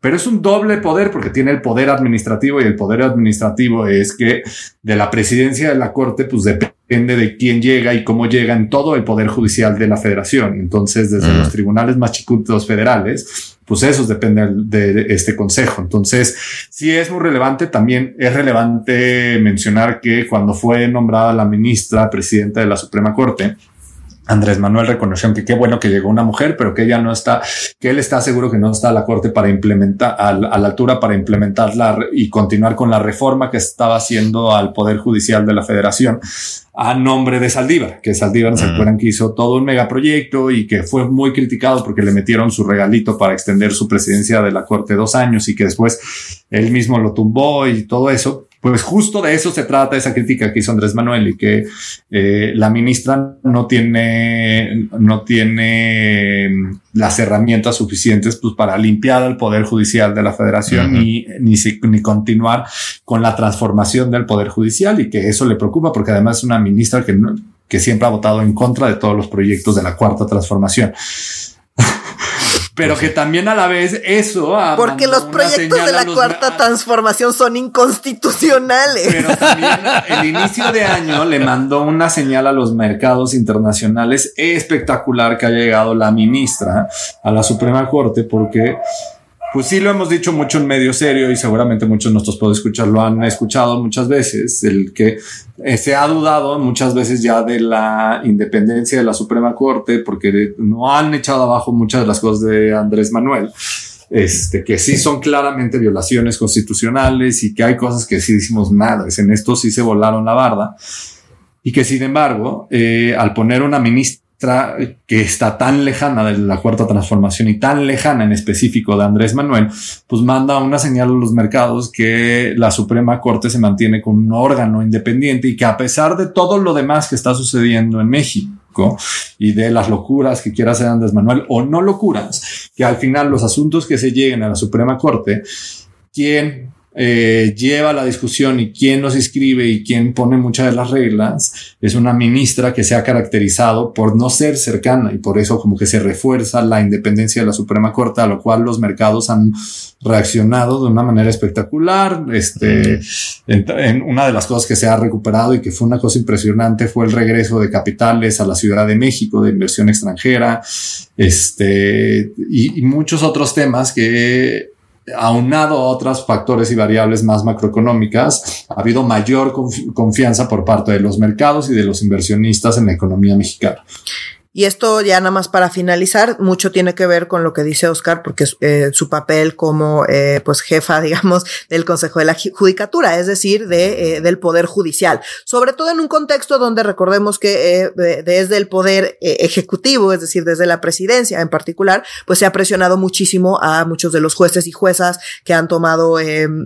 Pero es un doble poder porque tiene el poder administrativo y el poder administrativo es que de la presidencia de la Corte, pues depende depende de quién llega y cómo llega en todo el poder judicial de la federación. Entonces, desde los tribunales más chiquitos federales, pues eso depende de, este consejo. Entonces, sí es muy relevante. También es relevante mencionar que cuando fue nombrada la ministra presidenta de la Suprema Corte, Andrés Manuel reconoció que qué bueno que llegó una mujer, pero que ella no está, que él está seguro que no está a la corte para implementar, a, la altura para implementarla y continuar con la reforma que estaba haciendo al Poder Judicial de la Federación a nombre de Saldívar, que Saldívar se acuerdan que hizo todo un megaproyecto y que fue muy criticado porque le metieron su regalito para extender su presidencia de la corte dos años y que después él mismo lo tumbó y todo eso. Pues justo de eso se trata esa crítica que hizo Andrés Manuel y que eh, la ministra no tiene, no tiene mm, las herramientas suficientes pues, para limpiar el poder judicial de la federación ni, ni, ni, continuar con la transformación del poder judicial y que eso le preocupa porque además es una ministra que, que siempre ha votado en contra de todos los proyectos de la cuarta transformación pero que también a la vez eso. Porque los proyectos de la cuarta transformación son inconstitucionales. Pero también el inicio de año le mandó una señal a los mercados internacionales espectacular que ha llegado la ministra a la Suprema Corte porque pues sí, lo hemos dicho mucho en medio serio y seguramente muchos de nuestros pueden escuchar lo han escuchado muchas veces, el que eh, se ha dudado muchas veces ya de la independencia de la Suprema Corte porque no han echado abajo muchas de las cosas de Andrés Manuel. Este, que sí son claramente violaciones constitucionales y que hay cosas que sí decimos nada, en esto sí se volaron la barda y que sin embargo, eh, al poner una ministra que está tan lejana de la cuarta transformación y tan lejana en específico de Andrés Manuel, pues manda una señal a los mercados que la Suprema Corte se mantiene con un órgano independiente y que a pesar de todo lo demás que está sucediendo en México, y de las locuras que quiera hacer Andrés Manuel o no locuras, que al final los asuntos que se lleguen a la Suprema Corte, quien eh, lleva la discusión y quién nos escribe y quién pone muchas de las reglas es una ministra que se ha caracterizado por no ser cercana y por eso como que se refuerza la independencia de la Suprema Corte, a lo cual los mercados han reaccionado de una manera espectacular. Este, en, una de las cosas que se ha recuperado y que fue una cosa impresionante fue el regreso de capitales a la Ciudad de México, de inversión extranjera, este, y muchos otros temas que aunado a otros factores y variables más macroeconómicas, ha habido mayor confianza por parte de los mercados y de los inversionistas en la economía mexicana. Y esto ya nada más para finalizar, mucho tiene que ver con lo que dice Oscar, porque eh, su papel como eh, pues jefa, *laughs* digamos, del Consejo de la Judicatura, es decir, de, eh, del Poder Judicial. Sobre todo en un contexto donde recordemos que desde el Poder Ejecutivo, es decir, desde la presidencia en particular, pues se ha presionado muchísimo a muchos de los jueces y juezas que han tomado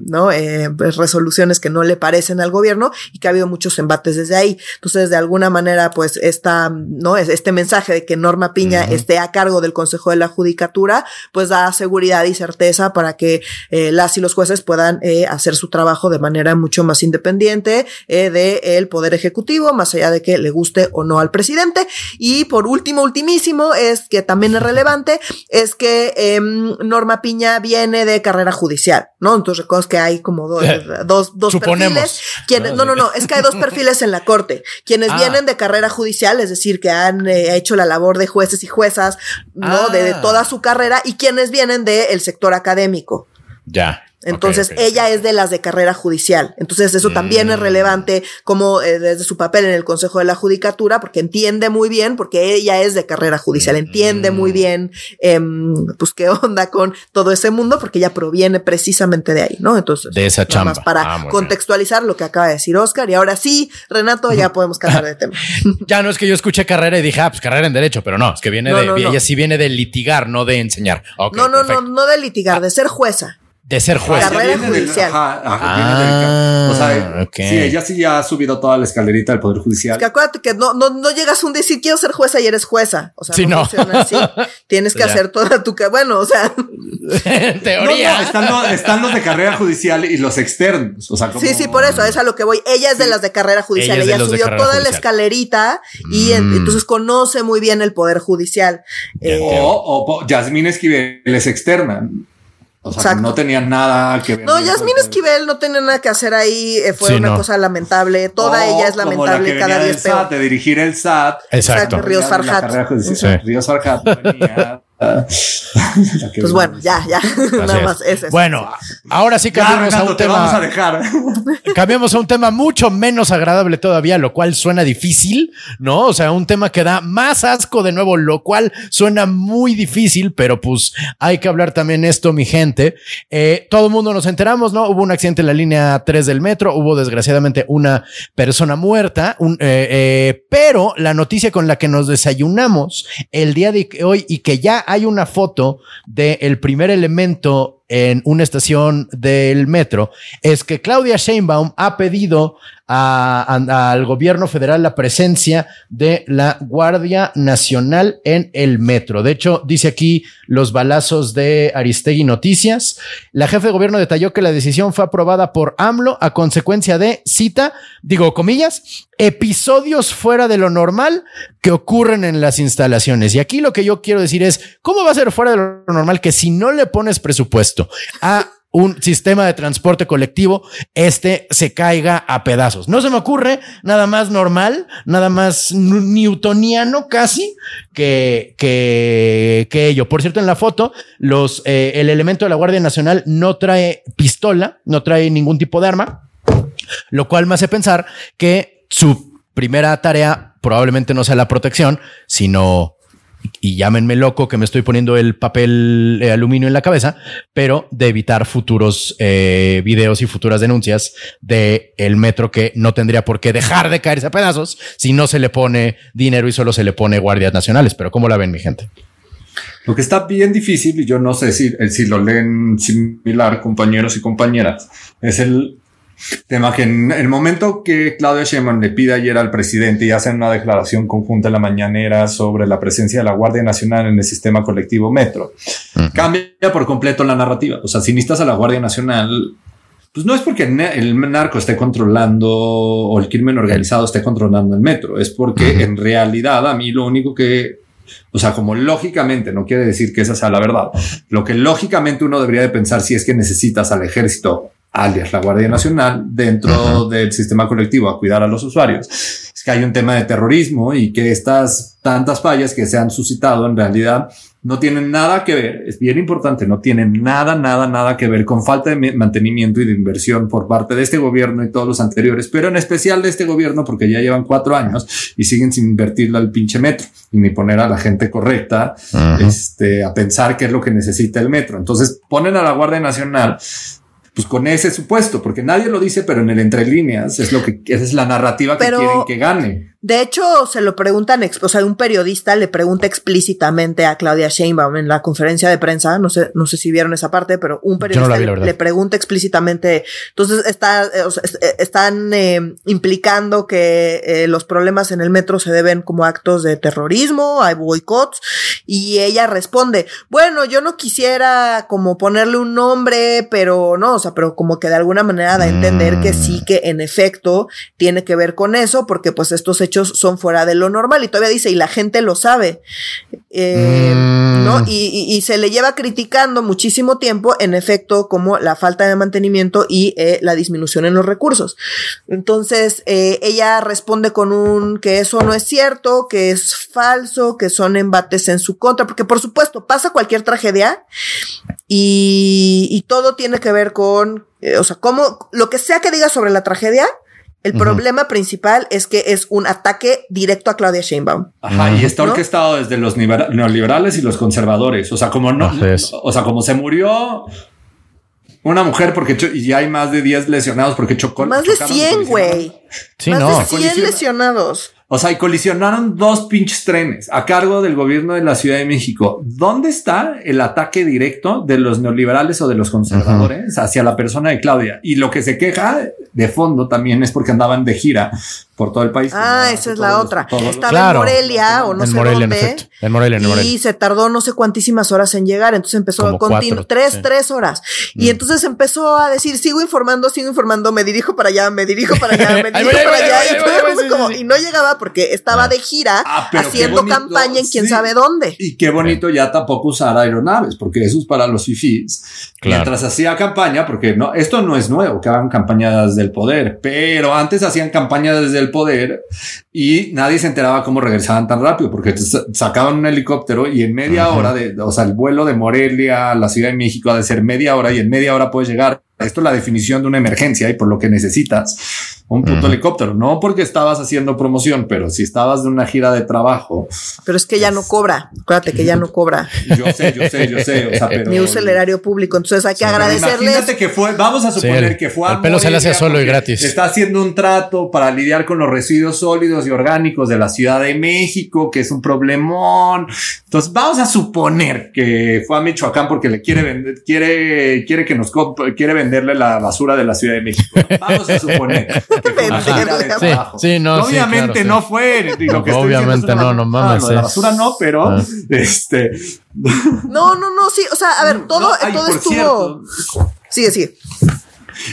¿no? Pues, resoluciones que no le parecen al gobierno y que ha habido muchos embates desde ahí. Entonces, de alguna manera, pues esta, ¿no? Este mensaje de que Norma Piña esté a cargo del Consejo de la Judicatura, pues da seguridad y certeza para que eh, las y los jueces puedan eh, hacer su trabajo de manera mucho más independiente eh, del Poder Ejecutivo, más allá de que le guste o no al presidente. Y por último, ultimísimo, es que también es relevante, es que em, Norma Piña viene de carrera judicial, ¿no? Entonces recuerdo que hay como dos, dos, dos perfiles. Quienes, no, no, no, es que hay dos perfiles en la corte. Quienes *laughs* ah. vienen de carrera judicial, es decir, que han hecho la labor de jueces y juezas, ¿no? De, toda ah. su carrera y quienes vienen del sector académico. Ya. Entonces, ella es de las de carrera judicial. Entonces, eso también es mm. relevante como eh, desde su papel en el Consejo de la Judicatura, porque entiende muy bien, porque ella es de carrera judicial, entiende muy mm. bien, em, pues, qué *laughs* onda con todo ese mundo, porque ella proviene precisamente de ahí, ¿no? Entonces, de esa chamba. Más para ah, contextualizar lo que acaba de decir Oscar. Y ahora sí, Renato, ya *laughs* podemos cambiar de tema. *laughs* ya no es que yo escuché carrera y dije, ah, pues carrera en derecho, pero no, es que viene de, ella sí viene de litigar, no de enseñar. no, no, no, no de litigar, de ser jueza de ser juez. Carrera judicial. ah, o sea, sí, ella sí ya ha subido toda la escalerita del Poder Judicial. que acuérdate que no, no, no llegas a un decir quiero ser jueza y eres jueza. O sea, sí, no, funciona así. *laughs* Tienes que hacer toda tu... Bueno, o sea... *laughs* en teoría. están, los, están, los, de carrera judicial y los externos. O sea, como... Sí, sí, por eso, es a lo que voy. Ella es de las de carrera judicial. Ella, subió toda la escalerita y mm. entonces conoce muy bien el Poder Judicial. Eh, o, o Yasmín Esquivel es externa. O sea, no tenían nada que ver. No, Yasmín Esquivel no tenía nada que hacer ahí. Eh, fue una cosa lamentable. Toda ella es lamentable cada día es peor. de dirigir el SAT. Exacto. Ríos Farhat. Ríos Farhat *laughs* pues bueno, ya, ya. *laughs* Nada más. bueno, ahora sí cambiamos a un tema. Vamos a dejar. *laughs* cambiamos a un tema mucho menos agradable todavía, lo cual suena difícil, ¿no? O sea, un tema que da más asco de nuevo, lo cual suena muy difícil, pero pues hay que hablar también esto, mi gente. Eh, todo el mundo nos enteramos, ¿no? Hubo un accidente en la línea 3 del metro, hubo desgraciadamente una persona muerta, un, eh, eh, pero la noticia con la que nos desayunamos el día de hoy y que ya hay una foto del primer elemento en una estación del metro es que Claudia Sheinbaum ha pedido al gobierno federal la presencia de la Guardia Nacional en el metro. De hecho, dice aquí los balazos de Aristegui Noticias. La jefe de gobierno detalló que la decisión fue aprobada por AMLO a consecuencia de, cita, digo comillas, episodios fuera de lo normal que ocurren en las instalaciones. Y aquí lo que yo quiero decir es, ¿cómo va a ser fuera de lo normal que si no le pones presupuesto a un sistema de transporte colectivo, este se caiga a pedazos. No se me ocurre nada más normal, nada más newtoniano casi que, que, que ello. Por cierto, en la foto, los, eh, el elemento de la Guardia Nacional no trae pistola, no trae ningún tipo de arma, lo cual me hace pensar que su primera tarea probablemente no sea la protección, sino y llámenme loco que me estoy poniendo el papel de aluminio en la cabeza, pero de evitar futuros eh, videos y futuras denuncias de el metro que no tendría por qué dejar de caerse a pedazos si no se le pone dinero y solo se le pone guardias nacionales. Pero ¿cómo la ven mi gente? Lo que está bien difícil, y yo no sé si, si lo leen similar compañeros y compañeras, es el Tema que en el momento que Claudia Sheinbaum le pide ayer al presidente y hacen una declaración conjunta en la mañanera sobre la presencia de la Guardia Nacional en el sistema colectivo Metro, cambia por completo la narrativa. O sea, si necesitas a la Guardia Nacional, pues no es porque el narco esté controlando o el crimen organizado esté controlando el metro, es porque en realidad a mí lo único que o sea, como lógicamente, no quiere decir que esa sea la verdad. Lo que lógicamente uno debería de pensar si es que necesitas al ejército alias la Guardia Nacional, dentro del sistema colectivo a cuidar a los usuarios. Es que hay un tema de terrorismo y que estas tantas fallas que se han suscitado en realidad no tienen nada que ver, es bien importante, no tienen nada, nada, nada que ver con falta de mantenimiento y de inversión por parte de este gobierno y todos los anteriores, pero en especial de este gobierno porque ya llevan cuatro años y siguen sin invertirlo al pinche metro y ni poner a la gente correcta este, a pensar qué es lo que necesita el metro. Entonces ponen a la Guardia Nacional pues con ese supuesto, porque nadie lo dice, pero en el entre líneas es lo que esa es la narrativa que quieren que gane. De hecho, se lo preguntan, o sea, un periodista le pregunta explícitamente a Claudia Sheinbaum en la conferencia de prensa, no sé, no sé si vieron esa parte, pero un periodista le, pregunta explícitamente, entonces está, eh, eh, están eh, implicando que los problemas en el metro se deben como actos de terrorismo, hay boicots, y ella responde, bueno, yo no quisiera como ponerle un nombre, pero no, o sea, pero como que de alguna manera da a entender que sí, mm. que en efecto tiene que ver con eso, porque pues estos hechos son fuera de lo normal y todavía dice, y la gente lo sabe, eh, mm. ¿no? Y, se le lleva criticando muchísimo tiempo, en efecto, como la falta de mantenimiento y eh, la disminución en los recursos. Entonces, eh, ella responde con un que eso no es cierto, que es falso, que son embates en su contra, porque por supuesto pasa cualquier tragedia y, y todo tiene que ver con, o sea, como lo que sea que diga sobre la tragedia, el problema principal es que es un ataque directo a Claudia Sheinbaum. Ajá, y está orquestado desde los neoliberales y los conservadores. O sea, como no, o sea, como se murió una mujer porque y hay más de 10 lesionados porque chocó. Más de 100, güey. Sí, más no. de 100 lesionados. O sea, y colisionaron dos pinches trenes a cargo del gobierno de la Ciudad de México. ¿Dónde está el ataque directo de los neoliberales o de los conservadores hacia la persona de Claudia? Y lo que se queja de fondo también es porque andaban de gira por todo el país. Ah, esa es la otra. Estaba en Morelia o no sé Morelia, dónde. En, Morelia, en Morelia. Y se tardó no sé cuantísimas horas en llegar. Entonces empezó a continuar. Tres, tres horas. Y mm. entonces empezó a decir, sigo informando, sigo informando, me dirijo para allá, me dirijo para allá, me *laughs* dirijo para allá. Y no llegaba porque estaba de gira ah, haciendo campaña en quién sabe dónde. Y qué bonito ya tampoco usar aeronaves, porque eso es para los fifís. Mientras hacía campaña, porque no, esto no es nuevo, que hagan campañas del poder, pero antes hacían campañas desde el poder y nadie se enteraba cómo regresaban tan rápido porque sacaban un helicóptero y en media hora de, o sea, el vuelo de Morelia a la Ciudad de México ha de ser media hora y en media hora puedes llegar. Esto es la definición de una emergencia y por lo que necesitas un puto helicóptero. No porque estabas haciendo promoción, pero si estabas de una gira de trabajo. Pero es que ya no pues, cobra. Acuérdate que ya no *laughs* cobra. Yo sé, yo sé, yo sé. O sea, *laughs* pero. Ni usa el erario público. Entonces hay que agradecerle. Imagínate que fue, vamos a suponer que fue. El pelo se le hace solo y gratis. Está haciendo un trato para lidiar con los residuos sólidos y orgánicos de la Ciudad de México, que es un problemón. Entonces vamos a suponer que fue a Michoacán porque le quiere vender, quiere, quiere que nos quiere venderle la basura de la Ciudad de México. *laughs* Vamos a suponer. Sí, no, obviamente no fue. obviamente no, no mames. la basura no, pero ah. este. No, no, no, sí. O sea, a ver, todo, todo estuvo. Sigue, sigue.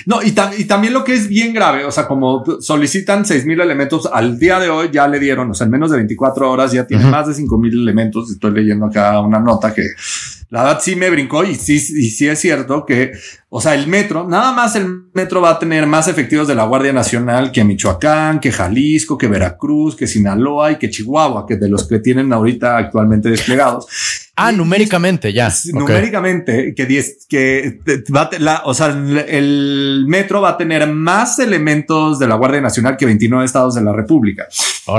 No, y, y, también lo que es bien grave, o sea, como solicitan seis mil elementos al día de hoy, ya le dieron, o sea, en menos de 24 horas ya tiene más de cinco mil elementos. Estoy leyendo acá una nota que la verdad sí me brincó y sí, y sí es cierto que, o sea, el metro, nada más el metro va a tener más efectivos de la Guardia Nacional que Michoacán, que Jalisco, que Veracruz, que Sinaloa y que Chihuahua, que de los que tienen ahorita actualmente desplegados. Ah, numéricamente ya. Numéricamente, que, diez, que va la, o sea, el metro va a tener más elementos de la Guardia Nacional que 29 estados de la República.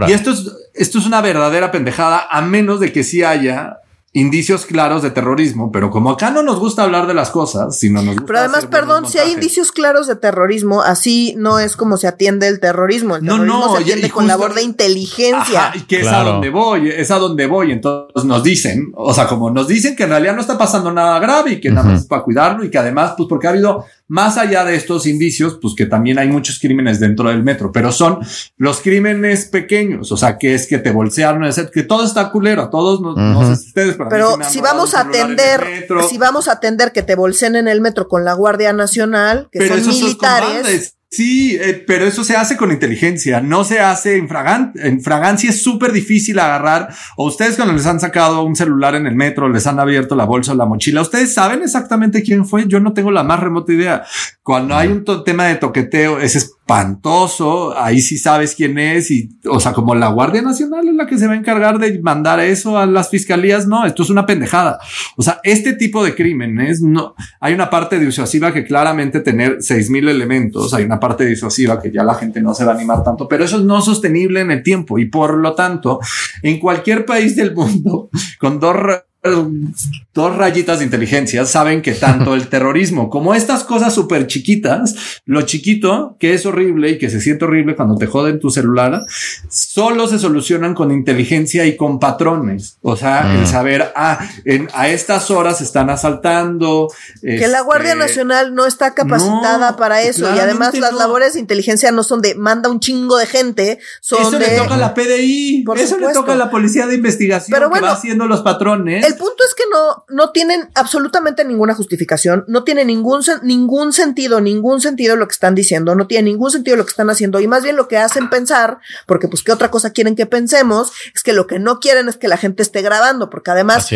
Y esto es, esto es una verdadera pendejada, a menos de que sí haya indicios claros de terrorismo, pero como acá no nos gusta hablar de las cosas, sino nos gusta Pero además, perdón, si hay indicios claros de terrorismo, así no es como se atiende el terrorismo. El terrorismo no, se atiende con labor de inteligencia. Ajá, y que es a donde voy, es a donde voy. Entonces nos dicen, o sea, como nos dicen que en realidad no está pasando nada grave y que nada más es para cuidarlo y que además, pues porque ha habido más allá de estos indicios, pues que también hay muchos crímenes dentro del metro, pero son los crímenes pequeños, o sea, que es que te bolsearon, que todo está culero, todos, no, sé si ustedes, pero si vamos a atender, si vamos a atender que te bolseen en el metro con la Guardia Nacional, que son militares. Sí, eh, pero eso se hace con inteligencia, no se hace en, fragancia. en fragancia. Es súper difícil agarrar. O ustedes cuando les han sacado un celular en el metro, les han abierto la bolsa o la mochila, ustedes saben exactamente quién fue. Yo no tengo la más remota idea. Cuando hay un tema de toqueteo, es espantoso. Ahí sí sabes quién es. Y, o sea, como la Guardia Nacional es la que se va a encargar de mandar eso a las fiscalías. No, esto es una pendejada. O sea, este tipo de crímenes no hay una parte disuasiva que claramente tener seis mil elementos. Hay una parte disuasiva que ya la gente no se va a animar tanto, pero eso es no sostenible en el tiempo y por lo tanto, en cualquier país del mundo, *laughs* con dos dos rayitas de inteligencia saben que tanto el *laughs* terrorismo como estas cosas súper chiquitas, lo chiquito que es horrible y que se siente horrible cuando te joden tu celular, solo se solucionan con inteligencia y con patrones. O sea, el mm. saber, ah, en, a estas horas están asaltando. Que la Guardia este, Nacional no está capacitada para eso y además las labores de inteligencia no son de manda un chingo de gente, son eso le toca a la PDI, eso le toca a la policía de investigación Pero que va haciendo los patrones el punto es que no, no tienen absolutamente ninguna justificación, no tiene ningún, ningún sentido, ningún sentido lo que están diciendo, no tiene ningún sentido lo que están haciendo y más bien lo que hacen pensar, porque pues qué otra cosa quieren que pensemos, es que lo que no quieren es que la gente esté grabando, porque además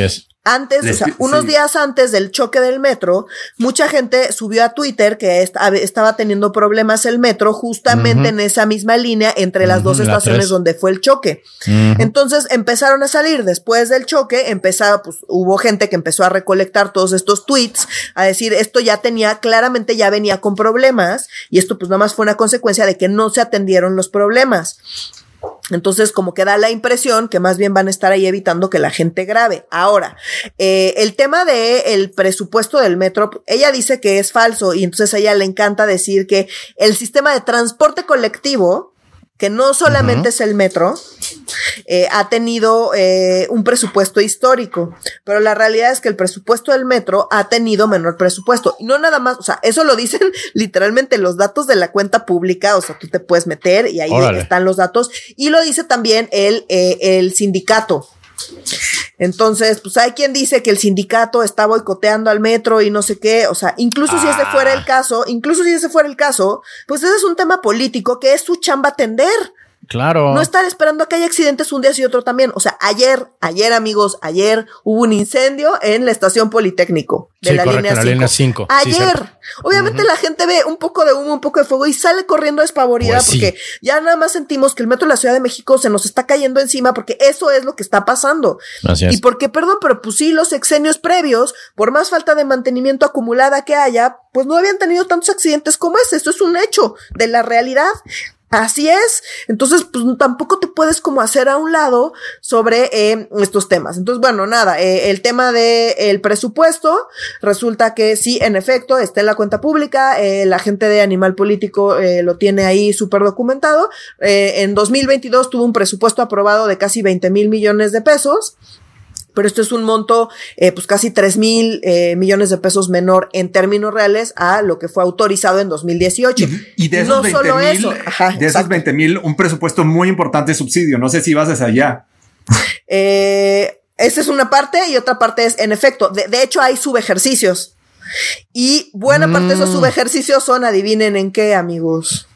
antes, o sea, unos días antes del choque del metro, mucha gente subió a Twitter que estaba teniendo problemas el metro justamente en esa misma línea entre las dos estaciones donde fue el choque. Entonces empezaron a salir después del choque, empezaba, pues hubo gente que empezó a recolectar todos estos tweets, a decir esto ya tenía, claramente ya venía con problemas y esto pues nada más fue una consecuencia de que no se atendieron los problemas. Entonces, como que da la impresión que más bien van a estar ahí evitando que la gente grabe. Ahora, eh, el tema de el presupuesto del metro, ella dice que es falso y entonces a ella le encanta decir que el sistema de transporte colectivo que no solamente es el metro, eh, ha tenido eh, un presupuesto histórico, pero la realidad es que el presupuesto del metro ha tenido menor presupuesto. Y no nada más, o sea, eso lo dicen *laughs* literalmente los datos de la cuenta pública, o sea, tú te puedes meter y ahí están los datos. Y lo dice también el, eh, el sindicato. Entonces, pues hay quien dice que el sindicato está boicoteando al metro y no sé qué, o sea, incluso si ese fuera el ah. caso, incluso si ese fuera el caso, pues ese es un tema político que es su chamba atender. Claro. No estar esperando a que haya accidentes un día y otro también. O sea, ayer, ayer, amigos, ayer hubo un incendio en la estación Politécnico de la, línea 5. Ayer. Obviamente la gente ve un poco de humo, un poco de fuego y sale corriendo despavorida pues porque ya nada más sentimos que el metro de la Ciudad de México se nos está cayendo encima porque eso es lo que está pasando. Y porque, perdón, pero pues sí, los sexenios previos, por más falta de mantenimiento acumulada que haya, pues no habían tenido tantos accidentes como este. Esto es un hecho de la realidad. Así es. Entonces, pues tampoco te puedes como hacer a un lado sobre eh, estos temas. Entonces, bueno, nada, eh, el tema del el presupuesto resulta que sí, en efecto, está en la cuenta pública. Eh, la gente de Animal Político lo tiene ahí súper documentado. en 2022 tuvo un presupuesto aprobado de casi 20 mil millones de pesos pero esto es un monto, eh, pues casi 3 mil eh, millones de pesos menor en términos reales a lo que fue autorizado en 2018. Y, de esos no 20 mil, de esos 20 mil, un presupuesto muy importante de subsidio. No sé si vas hacia allá. Eh, esta es una parte y otra parte es, en efecto, de, de hecho hay subejercicios. Y buena parte de esos mm. subejercicios son, adivinen en qué, amigos.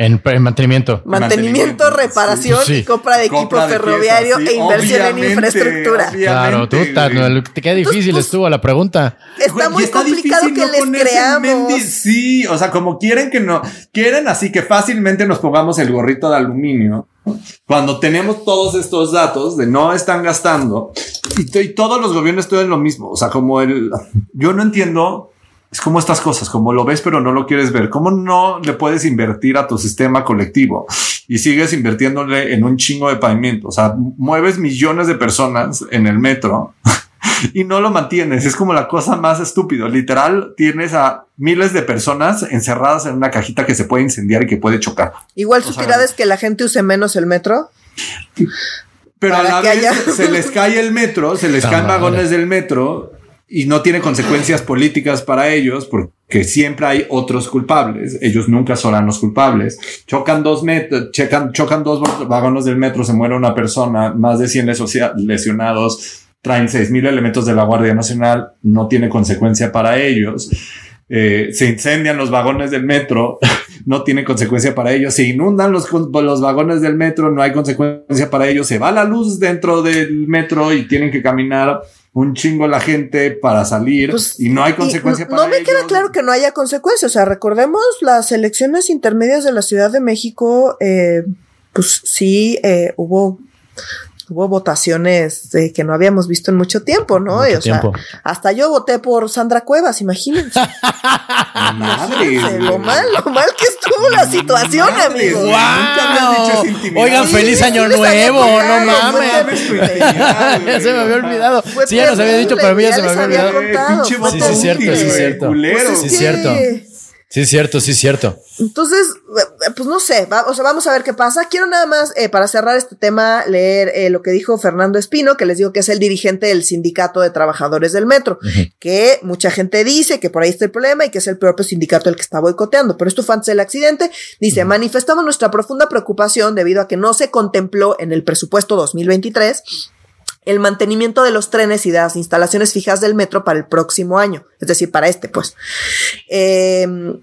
En, mantenimiento. Mantenimiento, reparación y compra de equipo ferroviario e inversión en infraestructura. Claro, tú, queda difícil pues, estuvo la pregunta. Está muy complicado que les creamos. Sí, o sea, como quieren que no, quieren así que fácilmente nos pongamos el gorrito de aluminio. Cuando tenemos todos estos datos de no están gastando y, y todos los gobiernos estudian lo mismo. O sea, como el, yo no entiendo es como estas cosas, como lo ves pero no lo quieres ver. ¿Cómo no le puedes invertir a tu sistema colectivo y sigues invirtiéndole en un chingo de pavimento? O sea, mueves millones de personas en el metro *laughs* y no lo mantienes. Es como la cosa más estúpida. Literal, tienes a miles de personas encerradas en una cajita que se puede incendiar y que puede chocar. Igual su tirada es que la gente use menos el metro. Pero a la vez se les cae el metro, se les caen vagones del metro y no tiene consecuencias políticas para ellos porque siempre hay otros culpables. Ellos nunca serán los culpables. Chocan dos metros, chocan, chocan dos vagones del metro, se muere una persona, más de 100 lesionados, traen seis mil elementos de la Guardia Nacional, no tiene consecuencia para ellos. Eh, se incendian los vagones del metro, *laughs* no tiene consecuencia para ellos. Se inundan los, los vagones del metro, no hay consecuencia para ellos. Se va la luz dentro del metro y tienen que caminar un chingo la gente para salir pues, y no hay consecuencia para No me queda claro que no haya consecuencias. O sea, recordemos las elecciones intermedias de la Ciudad de México, eh, pues sí, eh, hubo hubo votaciones que no habíamos visto en mucho tiempo, ¿no? o sea, hasta yo voté por Sandra Cuevas, imagínense. *laughs* Madre. Lo mal, lo mal que estuvo la situación, amigo. Wow. Oigan, feliz año nuevo, no mames. ya *laughs* se me había olvidado. sí, ya nos había dicho, pero a mí ya, se me había olvidado. sí, sí, cierto, sí, cierto. Sí, es cierto. Sí, es cierto, sí, es cierto. Entonces, eh, pues no sé, o sea, vamos a ver qué pasa. Quiero nada más, eh, para cerrar este tema, leer eh, lo que dijo Fernando Espino, que les digo que es el dirigente del Sindicato de Trabajadores del Metro, que mucha gente dice que por ahí está el problema y que es el propio sindicato el que está boicoteando. Pero esto fue antes del accidente. Dice, manifestamos nuestra profunda preocupación debido a que no se contempló en el presupuesto 2023 el mantenimiento de los trenes y de las instalaciones fijas del metro para el próximo año, es decir, para este, pues. Em,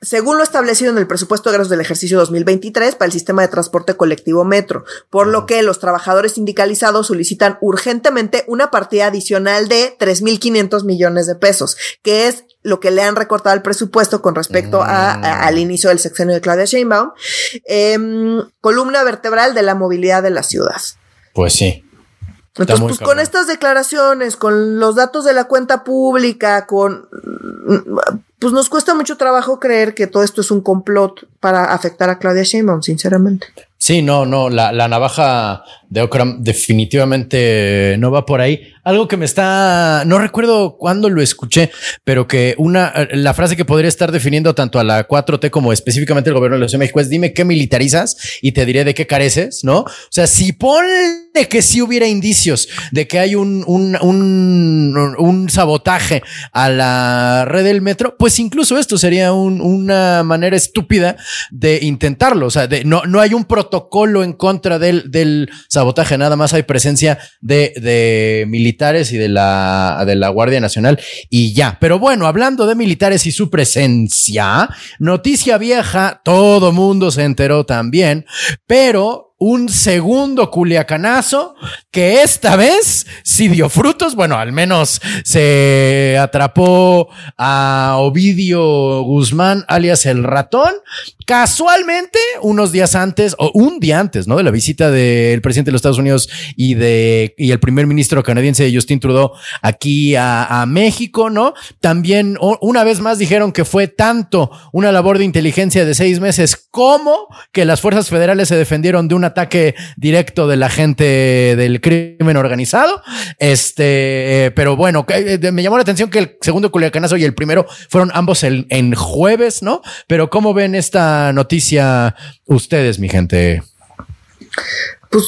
según lo establecido en el presupuesto de gastos del ejercicio 2023 para el sistema de transporte colectivo metro, por lo que los trabajadores sindicalizados solicitan urgentemente una partida adicional de 3.500 millones de pesos, que es lo que le han recortado al presupuesto con respecto a, al inicio del sexenio de Claudia Sheinbaum, em, columna vertebral de la movilidad de la ciudad. Pues sí. Entonces, pues con estas declaraciones, con los datos de la cuenta pública, con pues nos cuesta mucho trabajo creer que todo esto es un complot para afectar a Claudia Sheinbaum, sinceramente. Sí, no, no, la, la navaja de Okram definitivamente no va por ahí. Algo que me está, no recuerdo cuándo lo escuché, pero que una, la frase que podría estar definiendo tanto a la 4T como específicamente el gobierno de la Ciudad de México es dime qué militarizas y te diré de qué careces, ¿no? O sea, si pone que si hubiera indicios de que hay un, un, un, un sabotaje a la red del metro, pues incluso esto sería una manera estúpida de intentarlo. O sea, de, no, no hay un protocolo en contra del, del sabotaje, nada más hay presencia de, de militares y de la, de la Guardia Nacional y ya. Pero bueno, hablando de militares y su presencia, noticia vieja, todo mundo se enteró también, pero un segundo culiacanazo que esta vez sí dio frutos. Bueno, al menos se atrapó a Ovidio Guzmán, alias el ratón, casualmente unos días antes o un día antes, ¿no? De la visita del presidente de los Estados Unidos y de y el primer ministro canadiense Justin Trudeau aquí a, a México, ¿no? También una vez más dijeron que fue tanto una labor de inteligencia de seis meses como que las fuerzas federales se defendieron de una ataque directo de la gente del crimen organizado. Este, pero bueno, eh, me llamó la atención que el segundo culiacanazo y el primero fueron ambos en, en jueves, ¿no? Pero ¿cómo ven esta noticia ustedes, mi gente? pues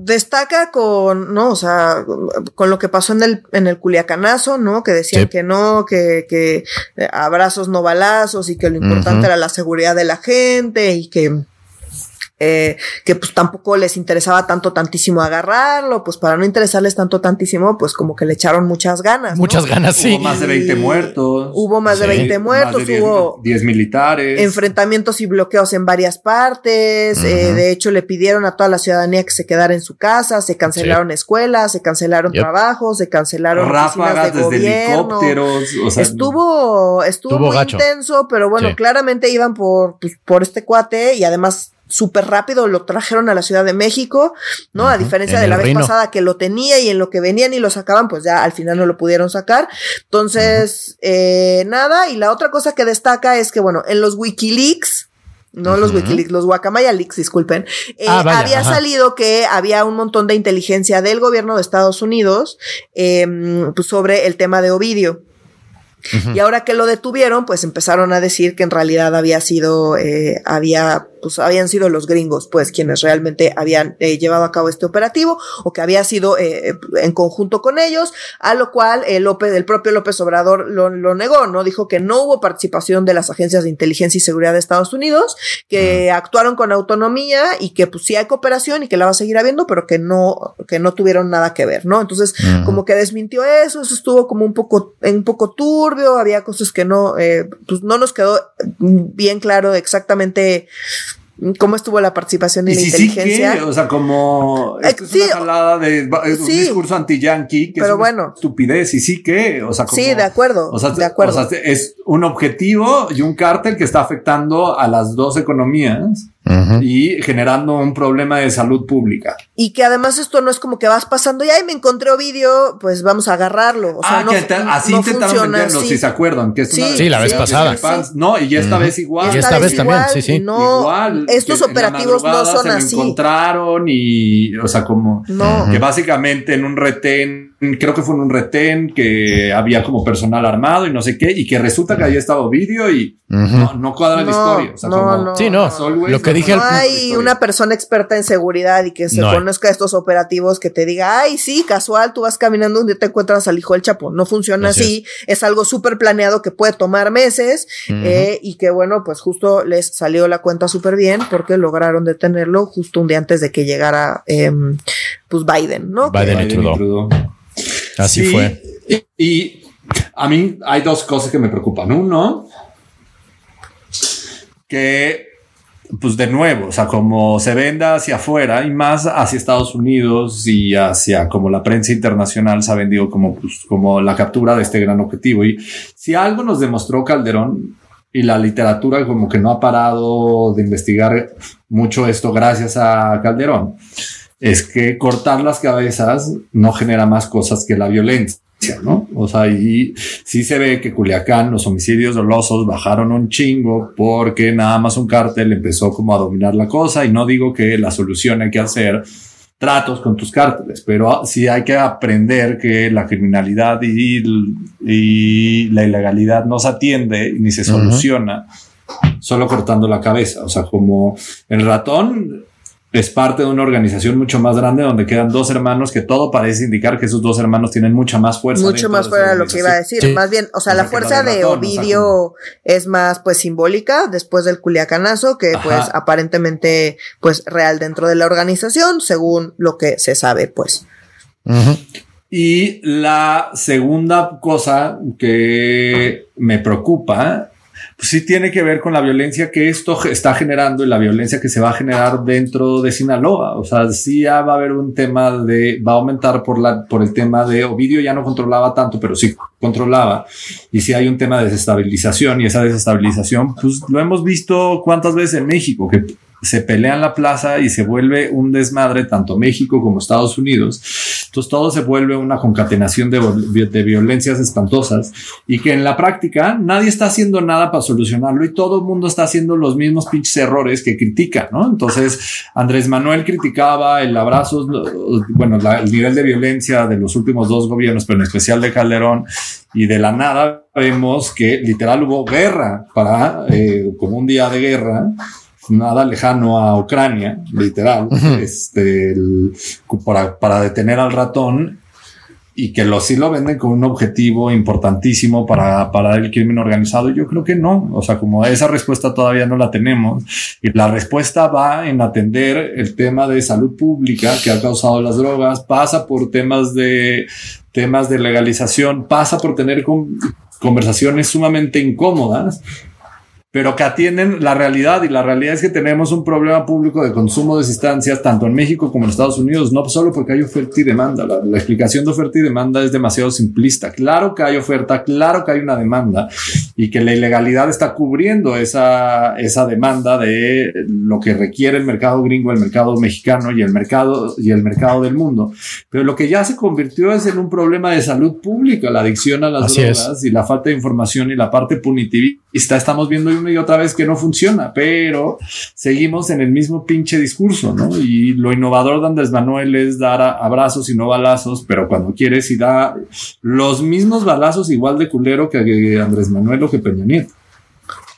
destaca con, ¿no? O sea, con lo que pasó en el, en el Culiacanazo, ¿no? Que decían que no, que, que abrazos no balazos y que lo importante era la seguridad de la gente y que eh, que pues tampoco les interesaba tanto tantísimo agarrarlo, pues para no interesarles tanto tantísimo, pues como que le echaron muchas ganas. Muchas ganas, sí. Hubo más de 20 muertos. Hubo más de 20 muertos, hubo 10 militares. Enfrentamientos y bloqueos en varias partes. eh, de hecho, le pidieron a toda la ciudadanía que se quedara en su casa, se cancelaron escuelas, se cancelaron trabajos, se cancelaron ráfagas de desde helicópteros. O sea, estuvo, estuvo, muy intenso, pero bueno, claramente iban por, pues, por este cuate y además súper rápido lo trajeron a la Ciudad de México, ¿no? a diferencia de la vez pasada que lo tenía y en lo que venían y lo sacaban, pues ya al final no lo pudieron sacar. Entonces, eh, nada, y la otra cosa que destaca es que, bueno, en los Wikileaks, no los Wikileaks, los Guacamaya Leaks, disculpen, eh, ah, había salido que había un montón de inteligencia del gobierno de Estados Unidos eh, pues sobre el tema de Ovidio. Y ahora que lo detuvieron, pues empezaron a decir que en realidad había sido, eh, había pues habían sido los gringos, pues, quienes realmente habían eh, llevado a cabo este operativo o que había sido eh, en conjunto con ellos, a lo cual el, López, el propio López Obrador lo, lo, negó, ¿no? Dijo que no hubo participación de las agencias de inteligencia y seguridad de Estados Unidos, que actuaron con autonomía y que pues sí hay cooperación y que la va a seguir habiendo, pero que no, que no tuvieron nada que ver, ¿no? Entonces, como que desmintió eso, eso estuvo como un poco, un poco turbio, había cosas que no, eh, pues no nos quedó bien claro exactamente cómo estuvo la participación de la inteligencia. Sí, o sea, como es, es una jalada de un discurso anti-yankee que pero es bueno, estupidez y sí que, o sea, como, sí, de acuerdo, o sea, de acuerdo. O sea, es un objetivo y un cártel que está afectando a las dos economías y generando un problema de salud pública. Y que además esto no es como que vas pasando y ahí me encontré vídeo, pues vamos a agarrarlo. O sea, ah, no, que así no intentaron venderlo, si se acuerdan. Que es sí, sí, la vez pasada. No, y esta vez igual. Y esta, vez, también, sí, sí. No, igual, estos operativos no son se así. Lo encontraron y, o sea, como no. que básicamente en un retén, creo que fue en un retén que había como personal armado y no sé qué, y que resulta que ahí estaba vídeo y no, no, cuadra la historia. O sea, como, sí, no. Lo que dije no hay una persona experta en seguridad y que se conozca estos operativos que te diga, ay, sí, casual, tú vas caminando un día te encuentras al hijo del Chapo. No funciona así. Es, algo súper planeado que puede tomar meses eh, y que, bueno, pues justo les salió la cuenta súper bien porque lograron detenerlo justo un día antes de que llegara, eh, pues Biden, ¿no? Biden, y Trudeau. Así fue. Y, y a mí hay dos cosas que me preocupan. Uno, que pues de nuevo, o sea, como se venda hacia afuera y más hacia Estados Unidos y hacia como la prensa internacional se ha vendido como, pues, como la captura de este gran objetivo. Y si algo nos demostró Calderón y la literatura como que no ha parado de investigar mucho esto gracias a Calderón, es que cortar las cabezas no genera más cosas que la violencia. ¿no? O sea, y sí se ve que Culiacán, los homicidios dolosos bajaron un chingo porque nada más un cártel empezó como a dominar la cosa y no digo que la solución hay que hacer tratos con tus cárteles, pero sí hay que aprender que la criminalidad y, y la ilegalidad no se atiende ni se soluciona solo cortando la cabeza. O sea, como el ratón es parte de una organización mucho más grande donde quedan dos hermanos que todo parece indicar que esos dos hermanos tienen mucha más fuerza. Mucho más fuera de lo que iba a decir. Más bien, o sea, la fuerza de Ovidio es más pues simbólica después del culiacanazo que pues aparentemente pues real dentro de la organización según lo que se sabe pues. Y la segunda cosa que me preocupa pues sí tiene que ver con la violencia que esto está generando y la violencia que se va a generar dentro de Sinaloa. O sea, sí ya va a haber un tema de, va a aumentar por la, por el tema de Ovidio ya no controlaba tanto, pero sí controlaba. Y sí hay un tema de desestabilización y esa desestabilización, pues lo hemos visto cuántas veces en México, se pelea en la plaza y se vuelve un desmadre tanto México como Estados Unidos. Entonces todo se vuelve una concatenación de, de, violencias espantosas y que en la práctica nadie está haciendo nada para solucionarlo y todo el mundo está haciendo los mismos pinches errores que critica, ¿no? Entonces Andrés Manuel criticaba el abrazo, bueno, el nivel de violencia de los últimos dos gobiernos, pero en especial de Calderón y de la nada vemos que literal hubo guerra para, eh, como un día de guerra nada lejano a Ucrania, literal, *laughs* este, para, para, detener al ratón y que lo sí lo venden con un objetivo importantísimo para, para el crimen organizado. Yo creo que no. O sea, como esa respuesta todavía no la tenemos y la respuesta va en atender el tema de salud pública que ha causado las drogas, pasa por temas de temas de legalización, pasa por tener conversaciones sumamente incómodas pero que atienden la realidad y la realidad es que tenemos un problema público de consumo de sustancias tanto en México como en Estados Unidos, no solo porque hay oferta y demanda. La, explicación de oferta y demanda es demasiado simplista. Claro que hay oferta, claro que hay una demanda y que la ilegalidad está cubriendo esa, esa demanda de lo que requiere el mercado gringo, el mercado mexicano y el mercado y el mercado del mundo. Pero lo que ya se convirtió es en un problema de salud pública, la adicción a las drogas y la falta de información y la parte punitivista. Estamos viendo una y otra vez que no funciona, pero seguimos en el mismo pinche discurso, ¿no? Y lo innovador de Andrés Manuel es dar abrazos y no balazos, pero cuando quieres y da los mismos balazos igual de culero que Andrés Manuel o que Peña Nieto.